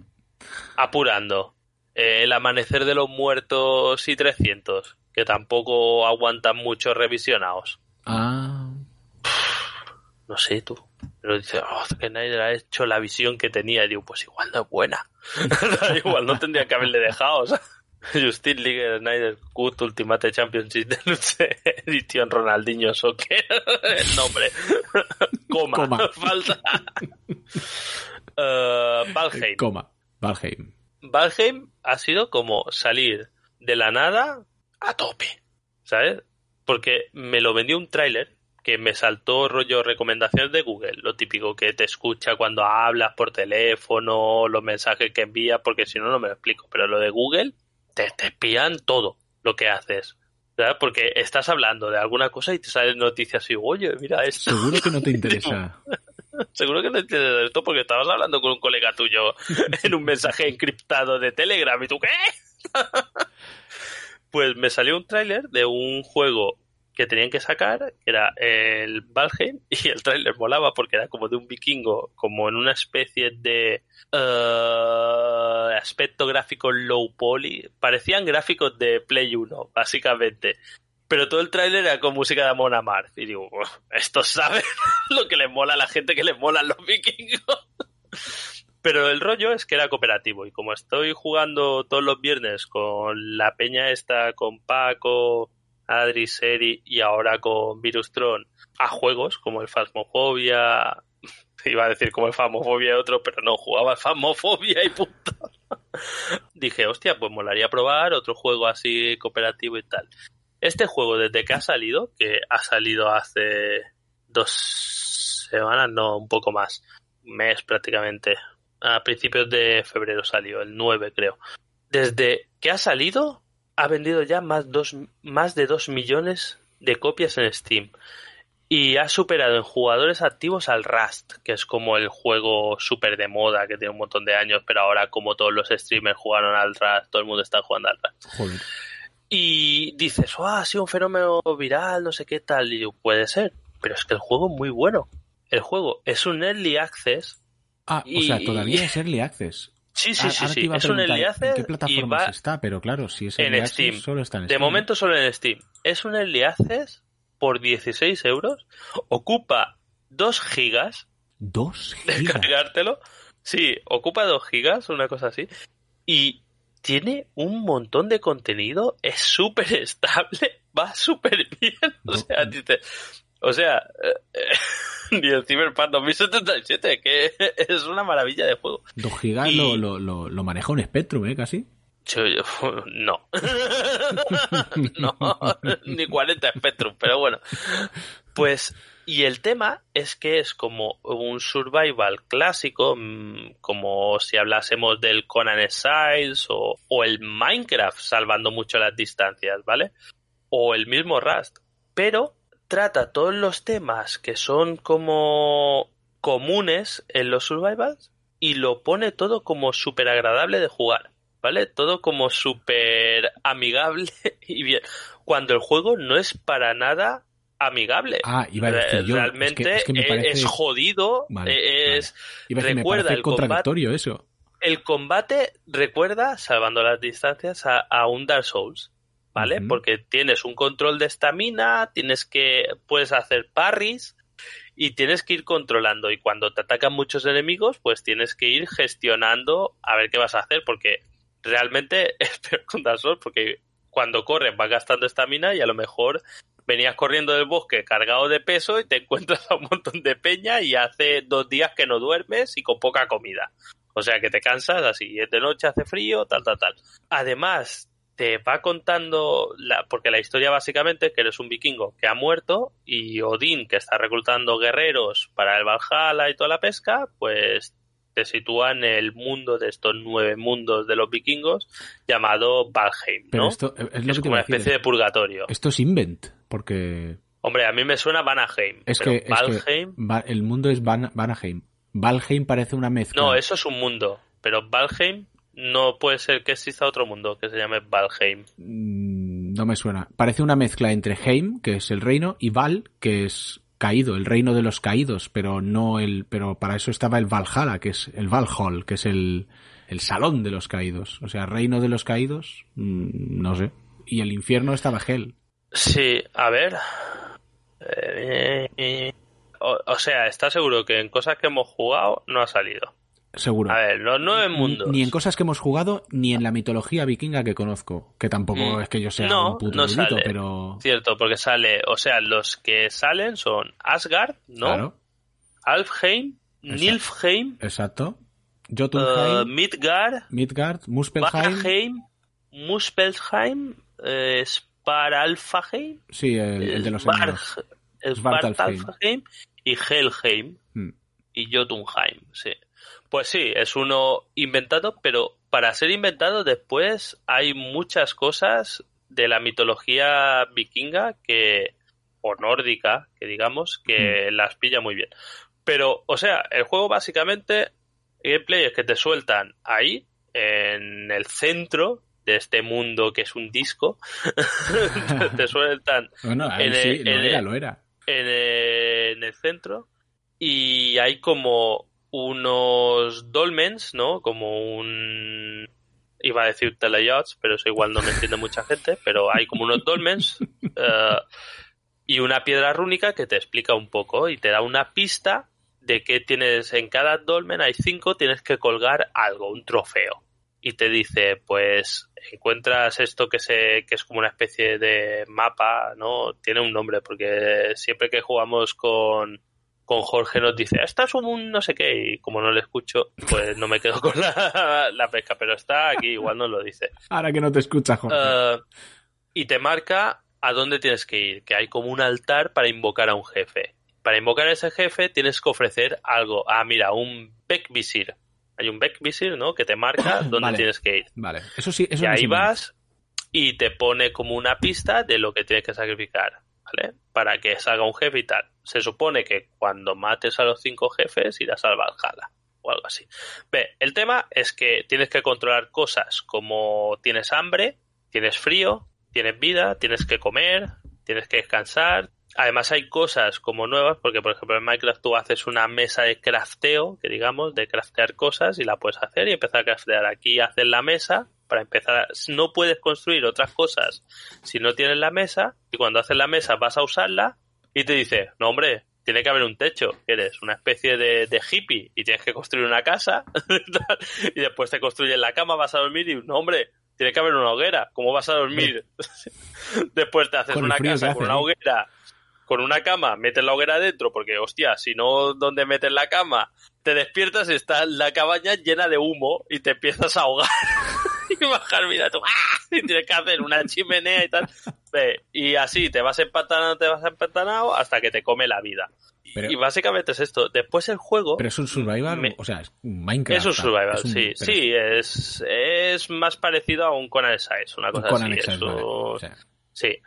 Apurando. Eh, el amanecer de los muertos y 300, que tampoco aguantan mucho revisionados. Ah, No sé tú. Pero dice, oh, Zack Snyder ha hecho la visión que tenía. Y digo, pues igual no es buena. igual no tendría que haberle dejado. o sea. Justice League Snyder Cut Ultimate Championship de lucha edición Ronaldinho Soccer. El nombre. Coma. Coma. Falta. Eh, Valheim. coma. Valheim. Valheim ha sido como salir de la nada a tope, ¿sabes? Porque me lo vendió un tráiler que me saltó rollo recomendaciones de Google, lo típico que te escucha cuando hablas por teléfono, los mensajes que envías, porque si no, no me lo explico. Pero lo de Google, te, te espían todo lo que haces. ¿verdad? Porque estás hablando de alguna cosa y te salen noticias y oye, mira esto. Seguro que no te interesa. Seguro que no entiendes esto porque estabas hablando con un colega tuyo en un mensaje encriptado de Telegram y tú, ¿qué? pues me salió un tráiler de un juego que tenían que sacar, que era el Valheim, y el tráiler volaba porque era como de un vikingo, como en una especie de eh, aspecto gráfico low poly. Parecían gráficos de Play 1, básicamente. Pero todo el tráiler era con música de Amon Amarth. Y digo, "Uf, estos saben lo que les mola a la gente que les molan los vikingos. Pero el rollo es que era cooperativo. Y como estoy jugando todos los viernes con la peña esta, con Paco, Adri, Seri y ahora con Virustron a juegos como el Phasmophobia. Iba a decir como el Phasmophobia y otro, pero no, jugaba al Phasmophobia y punto. Dije, hostia, pues molaría probar otro juego así cooperativo y tal. Este juego, desde que ha salido, que ha salido hace dos semanas, no, un poco más, mes prácticamente, a principios de febrero salió, el 9 creo. Desde que ha salido, ha vendido ya más, dos, más de 2 millones de copias en Steam. Y ha superado en jugadores activos al Rust, que es como el juego súper de moda, que tiene un montón de años, pero ahora como todos los streamers jugaron al Rust, todo el mundo está jugando al Rust. Joder. Y dices, oh, ha sido un fenómeno viral, no sé qué tal. Y digo, puede ser, pero es que el juego es muy bueno. El juego es un early access. Ah, o sea, Y- todavía es Early Access. Sí, sí, Ah, sí, sí. Es un early access ¿En qué y plataformas va está? Pero claro, si es en Early Access, Steam. solo está en De Steam. momento solo en Steam. Es un early access por 16 euros. Ocupa 2 gigas Dos gigas. descargártelo. Sí, ocupa 2 gigas, una cosa así. Y tiene un montón de contenido, es súper estable, va súper bien. O sea, dice, o sea, eh, ni el Cyberpunk 2077, que es una maravilla de juego. Dos gigas Y- lo, lo, lo, lo maneja un Spectrum, ¿eh? Casi. Yo- yo- no. no, ni 40 Spectrum, pero bueno. Pues, y el tema es que es como un survival clásico, mm, como si hablásemos del Conan Exiles o, o el Minecraft, salvando mucho las distancias, ¿vale? O el mismo Rust. Pero trata todos los temas que son como comunes en los survivals y lo pone todo como súper agradable de jugar. ¿vale? Todo como súper amigable y bien. Cuando el juego no es para nada amigable. Ah, iba a decir Re- yo. Realmente es que, es que me es- parece, es jodido, Vale, eh, es iba a decir, me recuerda el combate- eso. el combate recuerda, salvando las distancias, a, a un Dark Souls, ¿vale? Porque tienes un control de estamina, tienes que, puedes hacer parries y tienes que ir controlando. Y cuando te atacan muchos enemigos, pues tienes que ir gestionando a ver qué vas a hacer, porque realmente es peor con Dark Souls, porque cuando corres vas gastando estamina y a lo mejor venías corriendo del bosque cargado de peso y te encuentras a un montón de peña y hace dos días que no duermes y con poca comida. O sea que te cansas así, es de noche, hace frío, tal, tal, tal. Además, te va contando, la, porque la historia básicamente es que eres un vikingo que ha muerto y Odín, que está reclutando guerreros para el Valhalla y toda la pesca, pues te sitúa en el mundo de estos nueve mundos de los vikingos llamado Valheim, Pero ¿no? esto es lo es que como una especie de purgatorio. Esto es Invent, porque Hombre, a mí me suena Vanaheim. es pero que, es que el mundo es Van- Vanaheim. Valheim parece una mezcla. No, eso es un mundo. Pero Valheim no puede ser que exista otro mundo que se llame Valheim. Mm, No me suena. Parece una mezcla entre Heim, que es el reino, y Val, que es caído, el reino de los caídos, pero no el, pero para eso estaba el Valhalla, que es el Valhall, que es el, el salón de los caídos. O sea, reino de los caídos, mm, no sé. Y el infierno estaba Hell. Sí, a ver. Eh, eh, o, o sea, ¿estás seguro que en cosas que hemos jugado no ha salido? Seguro. A ver, los nueve mundos. Ni en cosas que hemos jugado, ni en la mitología vikinga que conozco. Que tampoco Mm. es que yo sea No, un puto no erudito, sale. pero. Cierto, porque sale, o sea, los que salen son Asgard, ¿no? Claro, Alfheim, Exacto. Nilfheim, exacto. eh, Jotunheim, Midgard, Midgard, Muspelheim. Muspelheim, eh, Sparalfaheim, Sí, el, el de los y Helheim Mm. y Jotunheim, sí. Pues sí, es uno inventado, pero para ser inventado después hay muchas cosas de la mitología vikinga que o nórdica, que digamos, que las pilla muy bien. Pero, o sea, el juego básicamente, gameplay es que te sueltan ahí, en el centro de este mundo que es un disco, te sueltan Bueno, ahí En sí, el- lo en era, el- lo era. en el, en el centro y hay como unos dolmens, ¿no? Como un... Iba a decir teleyachts, pero eso igual no me entiende mucha gente, pero hay como unos dolmens eh, y una piedra rúnica que te explica un poco y te da una pista de que tienes en cada dolmen, hay cinco, tienes que colgar algo, un trofeo. Y te dice, pues encuentras esto que se que es como una especie de mapa, ¿no? Tiene un nombre porque siempre que jugamos con con Jorge nos dice, esto es un no sé qué, y como no le escucho, pues no me quedo con la, la pesca, pero está aquí, igual nos lo dice. Ahora que no te escucha, Jorge. Eh, y te marca a dónde tienes que ir, que hay como un altar para invocar a un jefe. Para invocar a ese jefe tienes que ofrecer algo. Ah, mira, un Beckvisir. Hay un Beckvisir, ¿no? Que te marca dónde Vale. tienes que ir. vale, eso sí, eso y no ahí vas y te pone como una pista de lo que tienes que sacrificar, ¿vale? Para que salga un jefe y tal. Se supone que cuando mates a los cinco jefes irás al Valhalla o algo así. Ve, el tema es que tienes que controlar cosas como tienes hambre, tienes frío, tienes vida, tienes que comer, tienes que descansar. Además hay cosas como nuevas, porque por ejemplo en Minecraft tú haces una mesa de crafteo, que digamos, de craftear cosas y la puedes hacer y empezar a craftear. Aquí haces la mesa para empezar. a- No puedes construir otras cosas si no tienes la mesa y cuando haces la mesa vas a usarla y te dice, no hombre, tiene que haber un techo, eres una especie de, de hippie y tienes que construir una casa y después te construyes la cama, vas a dormir y no hombre, tiene que haber una hoguera, ¿cómo vas a dormir? después te haces una casa hace, con una hoguera, con una cama, metes la hoguera dentro porque hostia, si no, ¿dónde metes la cama? Te despiertas y está la cabaña llena de humo y te empiezas a ahogar. y bajar, mira tú, ¡ah! y tienes que hacer una chimenea y tal. Y así te vas empantanado, te vas empantanado hasta que te come la vida. Pero- y básicamente es esto. Después el juego Pero es un survival, Me- o sea, es un Minecraft. es un survival, es un- sí. pero Sí, es, es más parecido a un Conan Exiles, una un cosa Conan así. Exiles, es vale, un- o sea, Sí.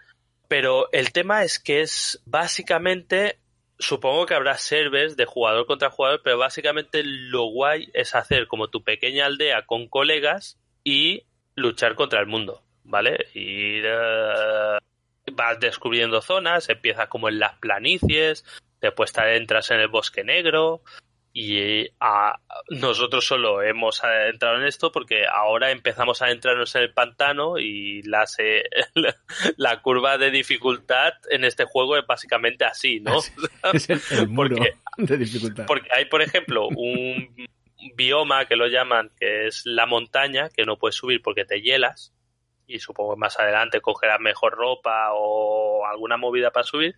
Pero el tema es que es básicamente. Supongo que habrá servers de jugador contra jugador, pero básicamente lo guay es hacer como tu pequeña aldea con colegas y luchar contra el mundo, ¿vale? Ir. eh, vas descubriendo zonas, empiezas como en las planicies, después te entras en el bosque negro. Y a- nosotros solo hemos eh, entrado en esto porque ahora empezamos a entrarnos en el pantano y las, eh, la, la curva de dificultad en este juego es básicamente así, ¿no? es el, el muro Porque- de dificultad. Porque hay, por ejemplo, un bioma que lo llaman, que es la montaña, que no puedes subir porque te hielas. Y supongo que más adelante cogerás mejor ropa o alguna movida para subir.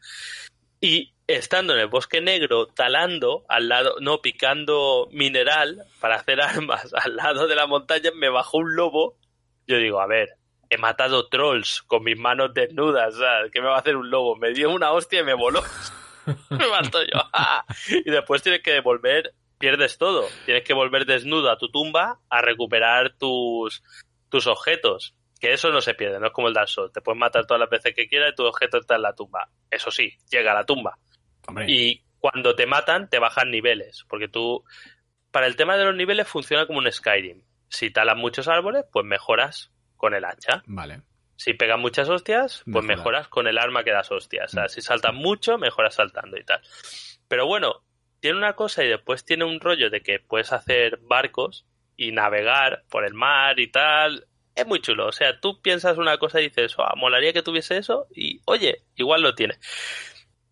Y estando en el bosque negro, talando al lado, no, picando mineral para hacer armas al lado de la montaña, me bajó un lobo. Yo digo, a ver, he matado trolls con mis manos desnudas, ¿sabes? ¿Qué me va a hacer un lobo? Me dio una hostia y me voló. me mato yo. y después tienes que devolver, pierdes todo. Tienes que volver desnudo a tu tumba a recuperar tus, tus objetos. Que eso no se pierde, no es como el Dark Souls. Te puedes matar todas las veces que quieras y tu objeto está en la tumba. Eso sí, llega a la tumba. Hombre, Y cuando te matan, te bajan niveles. Porque tú, para el tema de los niveles, funciona como un Skyrim. Si talas muchos árboles, pues mejoras con el hacha. vale. Si pegas muchas hostias, pues Mejora. mejoras con el arma que das hostias. O sea, si saltas mucho, mejoras saltando y tal. Pero bueno, tiene una cosa y después tiene un rollo de que puedes hacer barcos y navegar por el mar y tal. Es muy chulo. O sea, tú piensas una cosa y dices, "Ah, molaría que tuviese eso y, oye, igual lo tiene.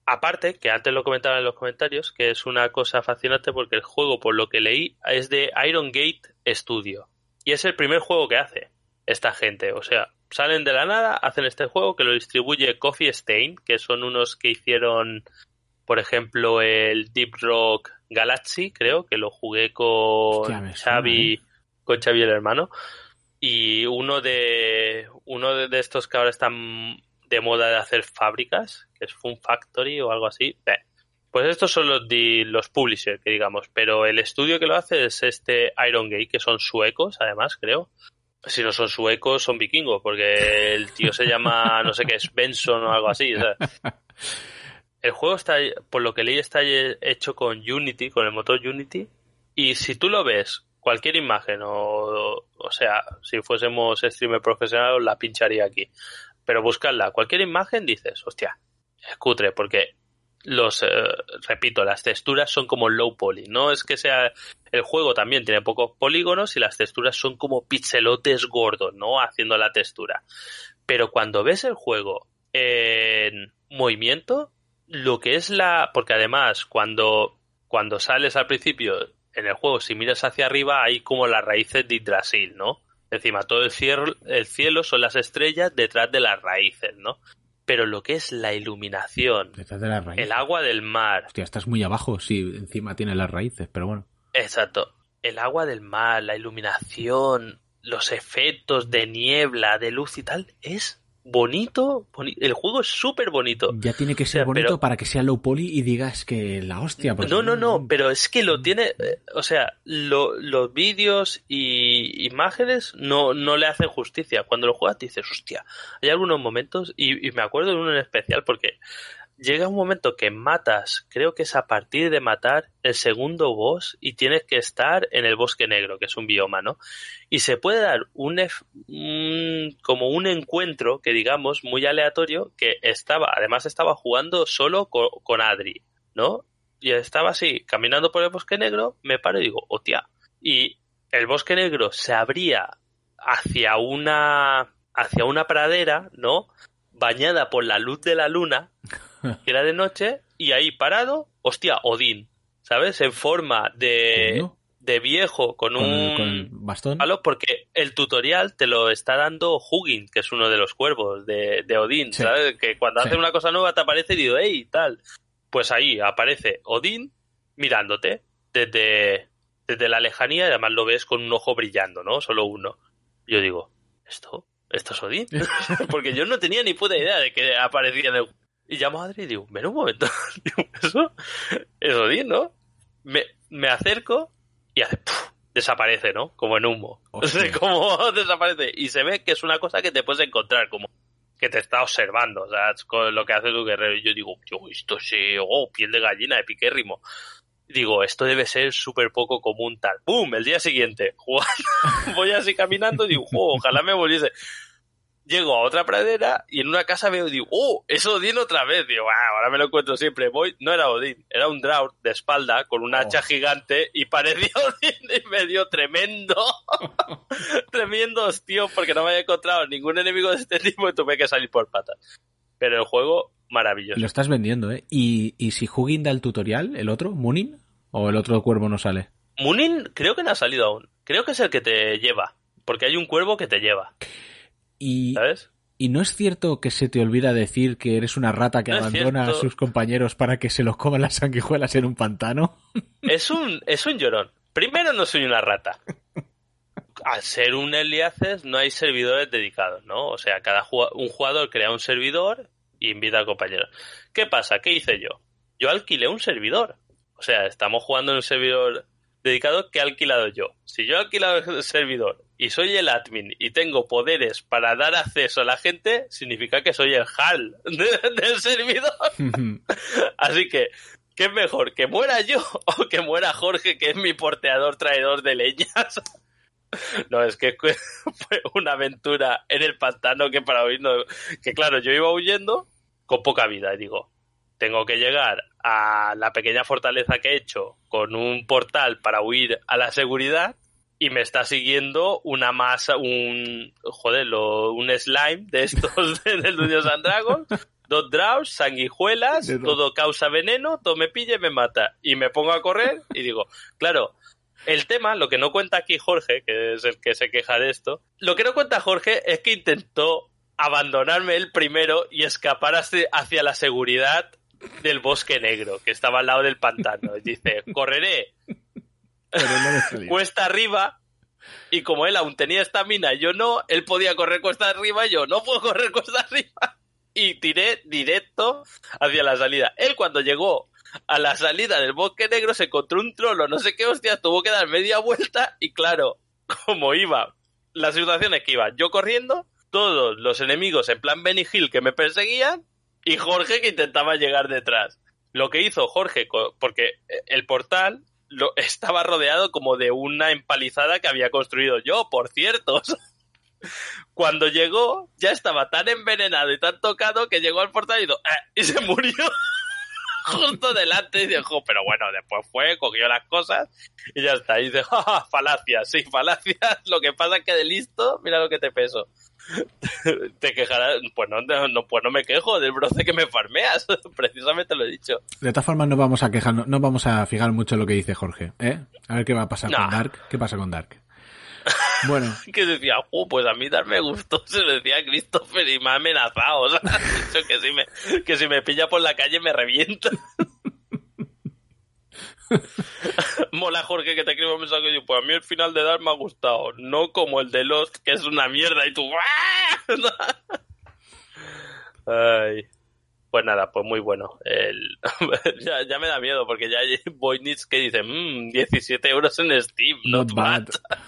Aparte, que antes lo comentaba en los comentarios, que es una cosa fascinante porque el juego, por lo que leí, es de Iron Gate Studio. Y es el primer juego que hace esta gente. O sea, salen de la nada, hacen este juego que lo distribuye Coffee Stain, que son unos que hicieron, por ejemplo, el Deep Rock Galaxy, creo, que lo jugué con Hostia, suena, Xavi, ¿eh? con Xavi el hermano. Y uno de uno de estos que ahora están de moda de hacer fábricas, que es Fun Factory o algo así. Beh, Pues estos son los, di- los publishers, que digamos, pero el estudio que lo hace es este Iron Gate, que son suecos, además, creo. Si no son suecos, son vikingos, porque el tío se llama, no sé qué, es Benson o algo así. o sea. El juego está, por lo que leí, está hecho con Unity, con el motor Unity, y si tú lo ves, cualquier imagen, o, o sea, si fuésemos streamer profesional, la pincharía aquí. Pero buscarla, cualquier imagen, dices, hostia, es cutre, porque los, eh, repito, las texturas son como low poly. No es que sea. El juego también tiene pocos polígonos y las texturas son como pixelotes gordos, ¿no? Haciendo la textura. Pero cuando ves el juego en movimiento, lo que es la. Porque además, cuando, cuando sales al principio en el juego, si miras hacia arriba, hay como las raíces de Yggdrasil, ¿no? Encima, todo el cielo, el cielo son las estrellas detrás de las raíces, ¿no? Pero lo que es la iluminación, Detrás de las raíces. el agua del mar, Hostia, estás muy abajo si encima tiene las raíces, pero bueno. exacto, el agua del mar, la iluminación, los efectos de niebla, de luz y tal, es bonito, boni- el juego es súper bonito. Ya tiene que O sea, ser bonito pero- para que sea low poly y digas que la hostia. pues- No, no, no, pero es que lo tiene, eh, o sea, lo- los vídeos y imágenes no, no le hacen justicia. Cuando lo juegas dices, hostia, hay algunos momentos, y, me acuerdo de uno en especial porque llega un momento que matas, creo que es a partir de matar el segundo boss y tienes que estar en el bosque negro, que es un bioma, ¿no? Y se puede dar un, como un encuentro que digamos muy aleatorio que estaba, además estaba jugando solo co- con Adri, ¿no? y estaba así, caminando por el bosque negro, me paro y digo, hostia. Y el bosque negro se abría hacia una, hacia una pradera, ¿no? Bañada por la luz de la luna, que era de noche, y ahí parado, hostia, Odín, ¿sabes? En forma de, Coño. de viejo, con, Con, un con bastón. palo, porque el tutorial te lo está dando Hugin, que es uno de los cuervos de, de Odín, Sí. ¿sabes? Que cuando Sí. hace una cosa nueva te aparece y digo, hey, tal. Pues ahí aparece Odín mirándote desde, desde la lejanía y además lo ves con un ojo brillando, ¿no? Solo uno. Yo digo, ¿esto? ¿Esto es Odín? porque yo no tenía ni puta idea de que aparecía en el... Y llamo a Adri y digo, ven un momento. Digo, ¿eso? Es Odín, ¿no? Me, me acerco y desaparece, ¿no? Como en humo. Hostia. como desaparece. Y se ve que es una cosa que te puedes encontrar, como que te está observando, o sea, con lo que hace tu guerrero. Y yo digo, yo, esto sí, oh, piel de gallina, de piquérrimo. Digo, esto debe ser súper poco común tal. ¡Pum! El día siguiente, jugando, voy así caminando y digo, oh, ojalá me volviese. Llego a otra pradera y en una casa veo y digo, ¡oh! Es Odín otra vez. Digo, ah, ahora me lo encuentro siempre. Voy, no era Odín, era un Drought de espalda con un hacha gigante y parecía Odín y me dio tremendo, tremendo hostío porque no me había encontrado ningún enemigo de este tipo y tuve que salir por patas. Pero el juego, maravilloso. Lo estás vendiendo, ¿eh? ¿Y, y si Hugin da el tutorial, el otro, Munin? ¿O el otro cuervo no sale? Munin creo que no ha salido aún. Creo que es el que te lleva. Porque hay un cuervo que te lleva, Y, ¿sabes? y no es cierto que se te olvida decir que eres una rata que No abandona a sus compañeros para que se los coman las sanguijuelas en un pantano. Es un, es un llorón. Primero no soy una rata. Al ser un early access no hay servidores dedicados, ¿no? O sea, cada un jugador crea un servidor y invita a compañeros. ¿Qué pasa? ¿Qué hice yo? Yo alquilé un servidor. O sea, estamos jugando en un servidor dedicado que he alquilado yo. Si yo he alquilado el servidor y soy el admin y tengo poderes para dar acceso a la gente, significa que soy el HAL de- del servidor. Así que, ¿qué es mejor? ¿Que muera yo o que muera Jorge, que es mi porteador traidor de leñas? No, es que fue una aventura en el pantano que para hoy no... Que claro, yo iba huyendo con poca vida y digo, tengo que llegar a la pequeña fortaleza que he hecho con un portal para huir a la seguridad y me está siguiendo una masa, un, joder, lo- un slime de estos de- del Dungeons and Dragons, dos draws, sanguijuelas, todo causa veneno, todo me pilla y me mata. Y me pongo a correr y digo, claro, el tema, lo que no cuenta aquí Jorge, que es el que se queja de esto, lo que no cuenta Jorge es que intentó abandonarme él primero y escapar hacia, la seguridad del bosque negro, que estaba al lado del pantano. Y dice, correré no cuesta arriba y como él aún tenía estamina y yo no, él podía correr cuesta arriba y yo no puedo correr cuesta arriba. y tiré directo hacia la salida. Él cuando llegó a la salida del bosque negro se encontró un trolo, no sé qué hostia, tuvo que dar media vuelta y claro, como iba, la situación es que iba yo corriendo, todos los enemigos en plan Benny Hill que me perseguían y Jorge que intentaba llegar detrás. Lo que hizo Jorge, porque el portal lo, estaba rodeado como de una empalizada que había construido yo, por cierto. Cuando llegó, ya estaba tan envenenado y tan tocado que llegó al portal y, "Eh", y se murió justo delante y dijo, pero bueno, después fue, cogió las cosas y ya está. Y dice, "Ja, ja, falacias, sí, falacias. Lo que pasa es que de listo, mira lo que te peso. te quejarás, pues no, no, pues no me quejo del broce que me farmeas, precisamente lo he dicho. De todas formas, no vamos a quejar, no, no vamos a fijar mucho en lo que dice Jorge, ¿eh? A ver qué va a pasar con. Dark. ¿Qué pasa con Dark? Bueno, Que decía, "Uh, pues a mí darme gusto, se lo decía Christopher y me ha amenazado, o sea, que si me, que si me pilla por la calle me revienta. Mola Jorge que te escriba un mensaje y dice, pues a mí el final de Dark me ha gustado, no como el de Lost, que es una mierda y tú... Ay. Pues nada, pues muy bueno. El... ya, ya me da miedo porque ya hay Voynich que dice, mmm, 17 euros en Steam, not, not bad. bad.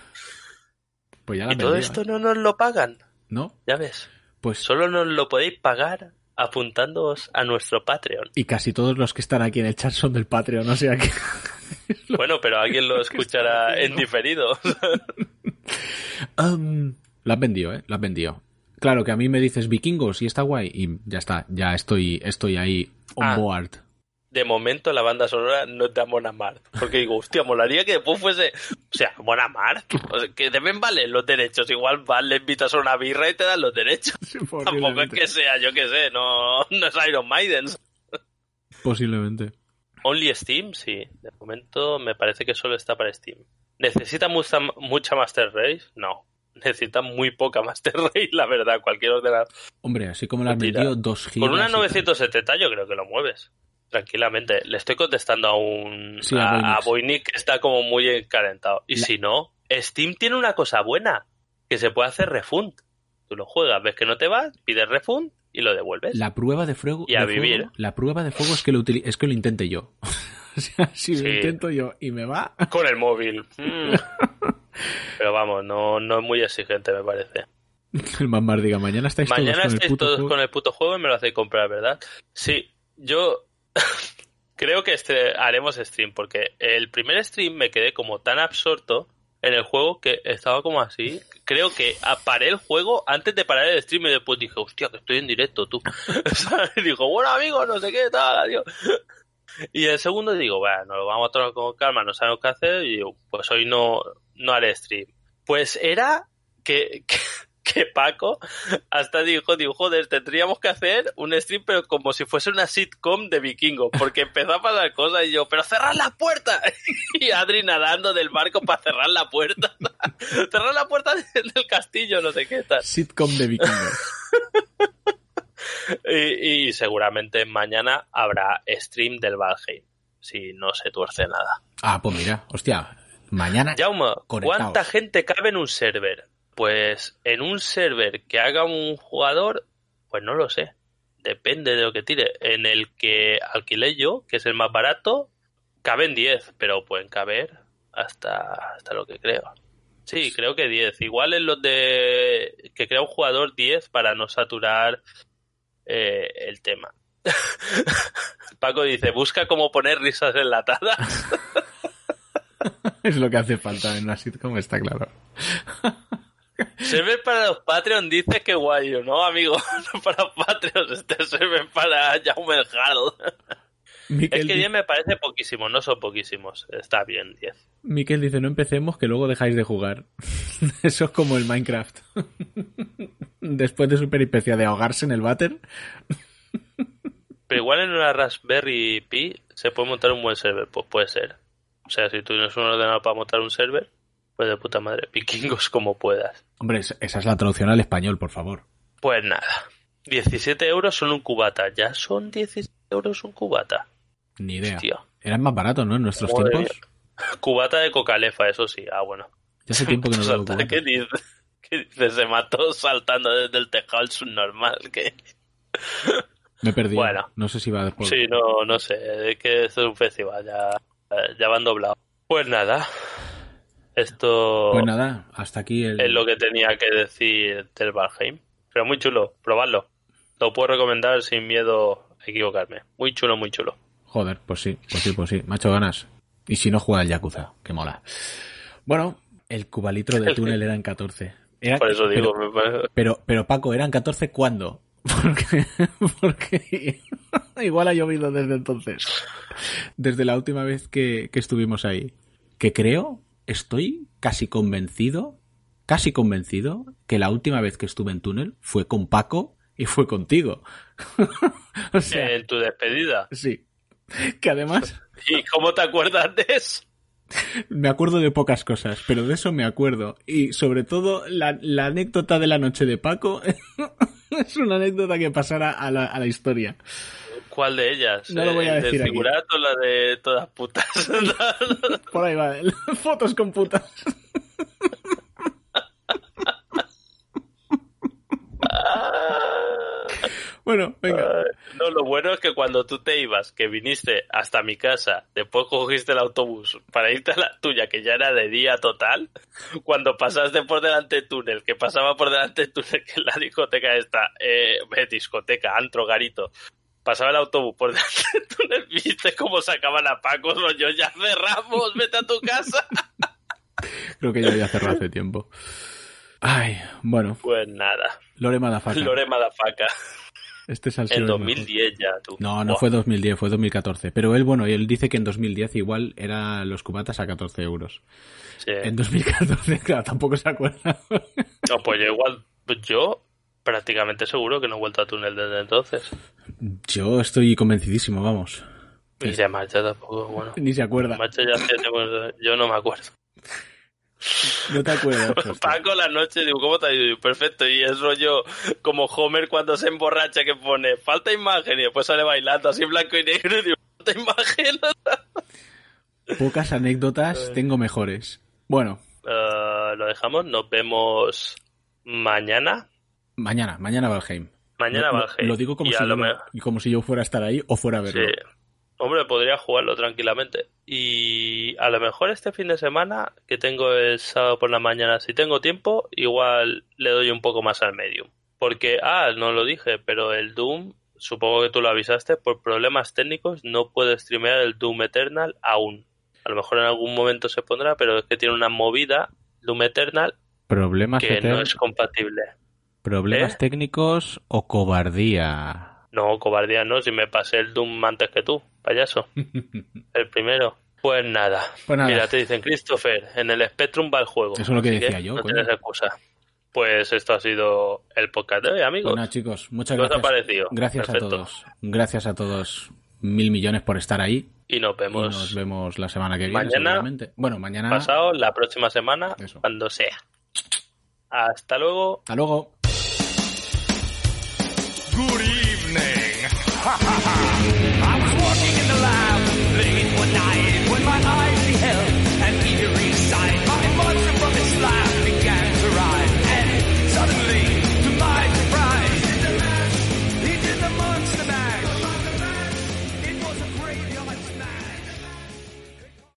Pues ya la Y todo esto ¿eh? no nos lo pagan, ¿No? ya ves. Pues Solo nos lo podéis pagar apuntándoos a nuestro Patreon. y casi todos los que están aquí en el chat son del Patreon, o sea que Bueno, pero alguien lo escuchará en diferido. Um, la has vendido, ¿eh? La has vendido. Claro que a mí me dices vikingos y está guay y ya está, ya estoy, estoy ahí on Ah. board. De momento la banda sonora no es de Amon Amarth. Porque digo, hostia, molaría que después fuese... O sea, Amon Amarth. O sea, que deben valer los derechos. Igual van, le invitas a una birra y te dan los derechos. Tampoco es que sea, yo qué sé, no, no es Iron Maiden. Posiblemente. Only Steam, sí. De momento me parece que solo está para Steam. ¿Necesita mucha, mucha Master Race? No. Necesita muy poca Master Race, la verdad. Cualquier ordenador. Hombre, así como la has vendido, dos gigas. Con una y tal. 970 yo creo que lo mueves. Tranquilamente. Le estoy contestando a un... Sí, a a, Voynich que está como muy encalentado. Y La- si no, Steam tiene una cosa buena. Que se puede hacer refund. Tú lo juegas, ves que no te va, pides refund y lo devuelves. La prueba de fuego, Y a vivir. fuego- la prueba de fuego es que lo es que lo intente yo. o sea, si Sí. lo intento yo y me va, Con el móvil. Mm. Pero vamos, no, no es muy exigente, me parece. el mamar diga, mañana estáis Mañana todos con el puto todos juego". con el puto juego y me lo hacéis comprar, ¿verdad? Sí, yo creo que este haremos stream porque el primer stream me quedé como tan absorto en el juego que estaba como así. Creo que paré el juego antes de parar el stream y después dije, hostia, que estoy en directo, tú. Y dijo, bueno, amigos, no sé qué, tal, adiós. Y el segundo digo, bueno, lo vamos a tomar con calma, no sabemos qué hacer, y digo, pues hoy no, no haré stream. Pues era que, que Paco hasta dijo, dijo, joder, tendríamos que hacer un stream, pero como si fuese una sitcom de vikingos, porque empezó a pasar cosas y yo, pero cerrar la puerta. Y Adri nadando del barco para cerrar la puerta. cerrar la puerta del, castillo, no sé qué tal. Sitcom de vikingos. Y, y seguramente mañana habrá stream del Valheim, si no se tuerce nada. ah, pues mira, hostia, mañana. Conectaos. ¿cuánta gente cabe en un server? Pues en un server que haga un jugador, pues no lo sé. Depende de lo que tire. En el que alquilé yo, que es el más barato, caben 10, pero pueden caber hasta, hasta lo que creo. Sí, creo que 10. Igual en los de que crea un jugador 10 para no saturar eh, el tema. Paco dice, busca cómo poner risas enlatadas. Es lo que hace falta en una sitcom, está claro. Server para los Patreon dice que guay, Yo, no amigo, no para Patreon, este server para Jaume Harold. Miquel, Es que di- 10 me parece poquísimo, no son poquísimos, está bien 10. Miquel dice, no empecemos que luego dejáis de jugar. Eso es como el Minecraft. Después de su peripecia de ahogarse en el váter. Pero igual en una Raspberry Pi se puede montar un buen server, pues puede ser. O sea, si tú tienes un ordenador para montar un server, pues de puta madre, vikingos como puedas. Hombre, es- esa es la traducción al español, por favor. Pues nada, 17 euros son un cubata, ya son 17 euros un cubata. Ni idea. Hostia. Eran más baratos, ¿no? En nuestros Madre tiempos. Cubata de cocalefa, eso sí, ah bueno. Ya hace tiempo que no veo ¿Qué cubatas. dice? ¿Qué dice? Se mató saltando desde el tejado al subnormal. ¿Qué? Me he perdido. Bueno. No sé si va después. Sí, no, no sé, es que esto es un festival, ya, ya van doblado. Pues nada, esto Pues nada, hasta aquí el... es lo que tenía que decir del Valheim. Pero muy chulo, probadlo. Lo puedo recomendar sin miedo a equivocarme. Muy chulo, muy chulo. Joder, pues sí, pues sí, pues sí. Macho ganas. Y si no juega el Yakuza, que mola. Bueno, el cubalitro de túnel eran 14. Era- Por eso digo, pero, me parece- pero, pero, Paco, ¿eran 14 cuándo? Porque, porque igual ha llovido desde entonces. Desde la última vez que, que estuvimos ahí. Que creo, estoy casi convencido, casi convencido, que la última vez que estuve en túnel fue con Paco y fue contigo. o sea, en tu despedida. sí. Que además ¿Y cómo te acuerdas de eso? me acuerdo de pocas cosas, pero de eso me acuerdo. Y sobre todo la, la anécdota de la noche de Paco es una anécdota que pasará a la, a la historia. ¿Cuál de ellas? No lo voy a ¿El decir ¿Del aquí. figurat o la de todas putas? Por ahí va, fotos con putas. Bueno, venga. No, lo bueno es que cuando tú te ibas, que viniste hasta mi casa, después cogiste el autobús para irte a la tuya, que ya era de día total, cuando pasaste por delante del túnel, que pasaba por delante del túnel, que la discoteca esta, eh, eh, discoteca, antro, garito, pasaba el autobús por delante del túnel, viste cómo sacaban a Paco, rollo, ya cerramos, vete a tu casa. Creo que ya había cerrado hace tiempo. Ay, bueno, Pues nada, Lore Madafaka. Lore Madafaka, Este es el en señor 2010 ya, tú. No, no fue 2010, fue 2014. Pero él, bueno, él dice que en 2010 igual eran los cubatas a 14 euros. Sí. En 2014, claro, tampoco se acuerda. No, pues yo igual, yo prácticamente seguro que no he vuelto a túnel desde entonces. Yo estoy convencidísimo, vamos. Y de marcha tampoco, bueno. Ni se acuerda. Marcha ya yo no me acuerdo. No te acuerdas. Paco la noche, digo, ¿cómo te ha ido? Perfecto, y es rollo como Homer cuando se emborracha que pone falta imagen y después sale bailando así en blanco y negro y digo, falta imagen. Pocas anécdotas tengo mejores. Bueno, Eh, lo dejamos, nos vemos mañana. mañana, mañana Valheim. Mañana lo, lo- digo como si lo yo, me- como si yo fuera a estar ahí o fuera a verlo. Sí. Hombre, podría jugarlo tranquilamente. Y a lo mejor este fin de semana, que tengo el sábado por la mañana, si tengo tiempo, igual le doy un poco más al medium. Porque, ah, no lo dije, pero el Doom, supongo que tú lo avisaste, por problemas técnicos no puedo streamear el Doom Eternal aún. A lo mejor en algún momento se pondrá, pero es que tiene una movida Doom Eternal Problemas, que no es compatible. Problemas ¿Eh? técnicos o cobardía. No, cobardía no, si me pasé el Doom antes que tú, payaso. El primero. Pues nada. Pues nada. Mira, te dicen Christopher, en el Spectrum va el juego. Eso es lo que decía yo, No coño. tienes excusa. Pues esto ha sido el podcast de hoy, amigos. Bueno, chicos, muchas ¿Qué os ha gracias. parecido? Gracias Perfecto. a todos. Gracias a todos. Mil millones por estar ahí. Y nos Y vemos nos vemos la semana que viene. Mañana. Bueno, mañana. pasado, la próxima semana, Eso. cuando sea. Hasta luego. Hasta luego. Good evening. I was walking in the lab late one night.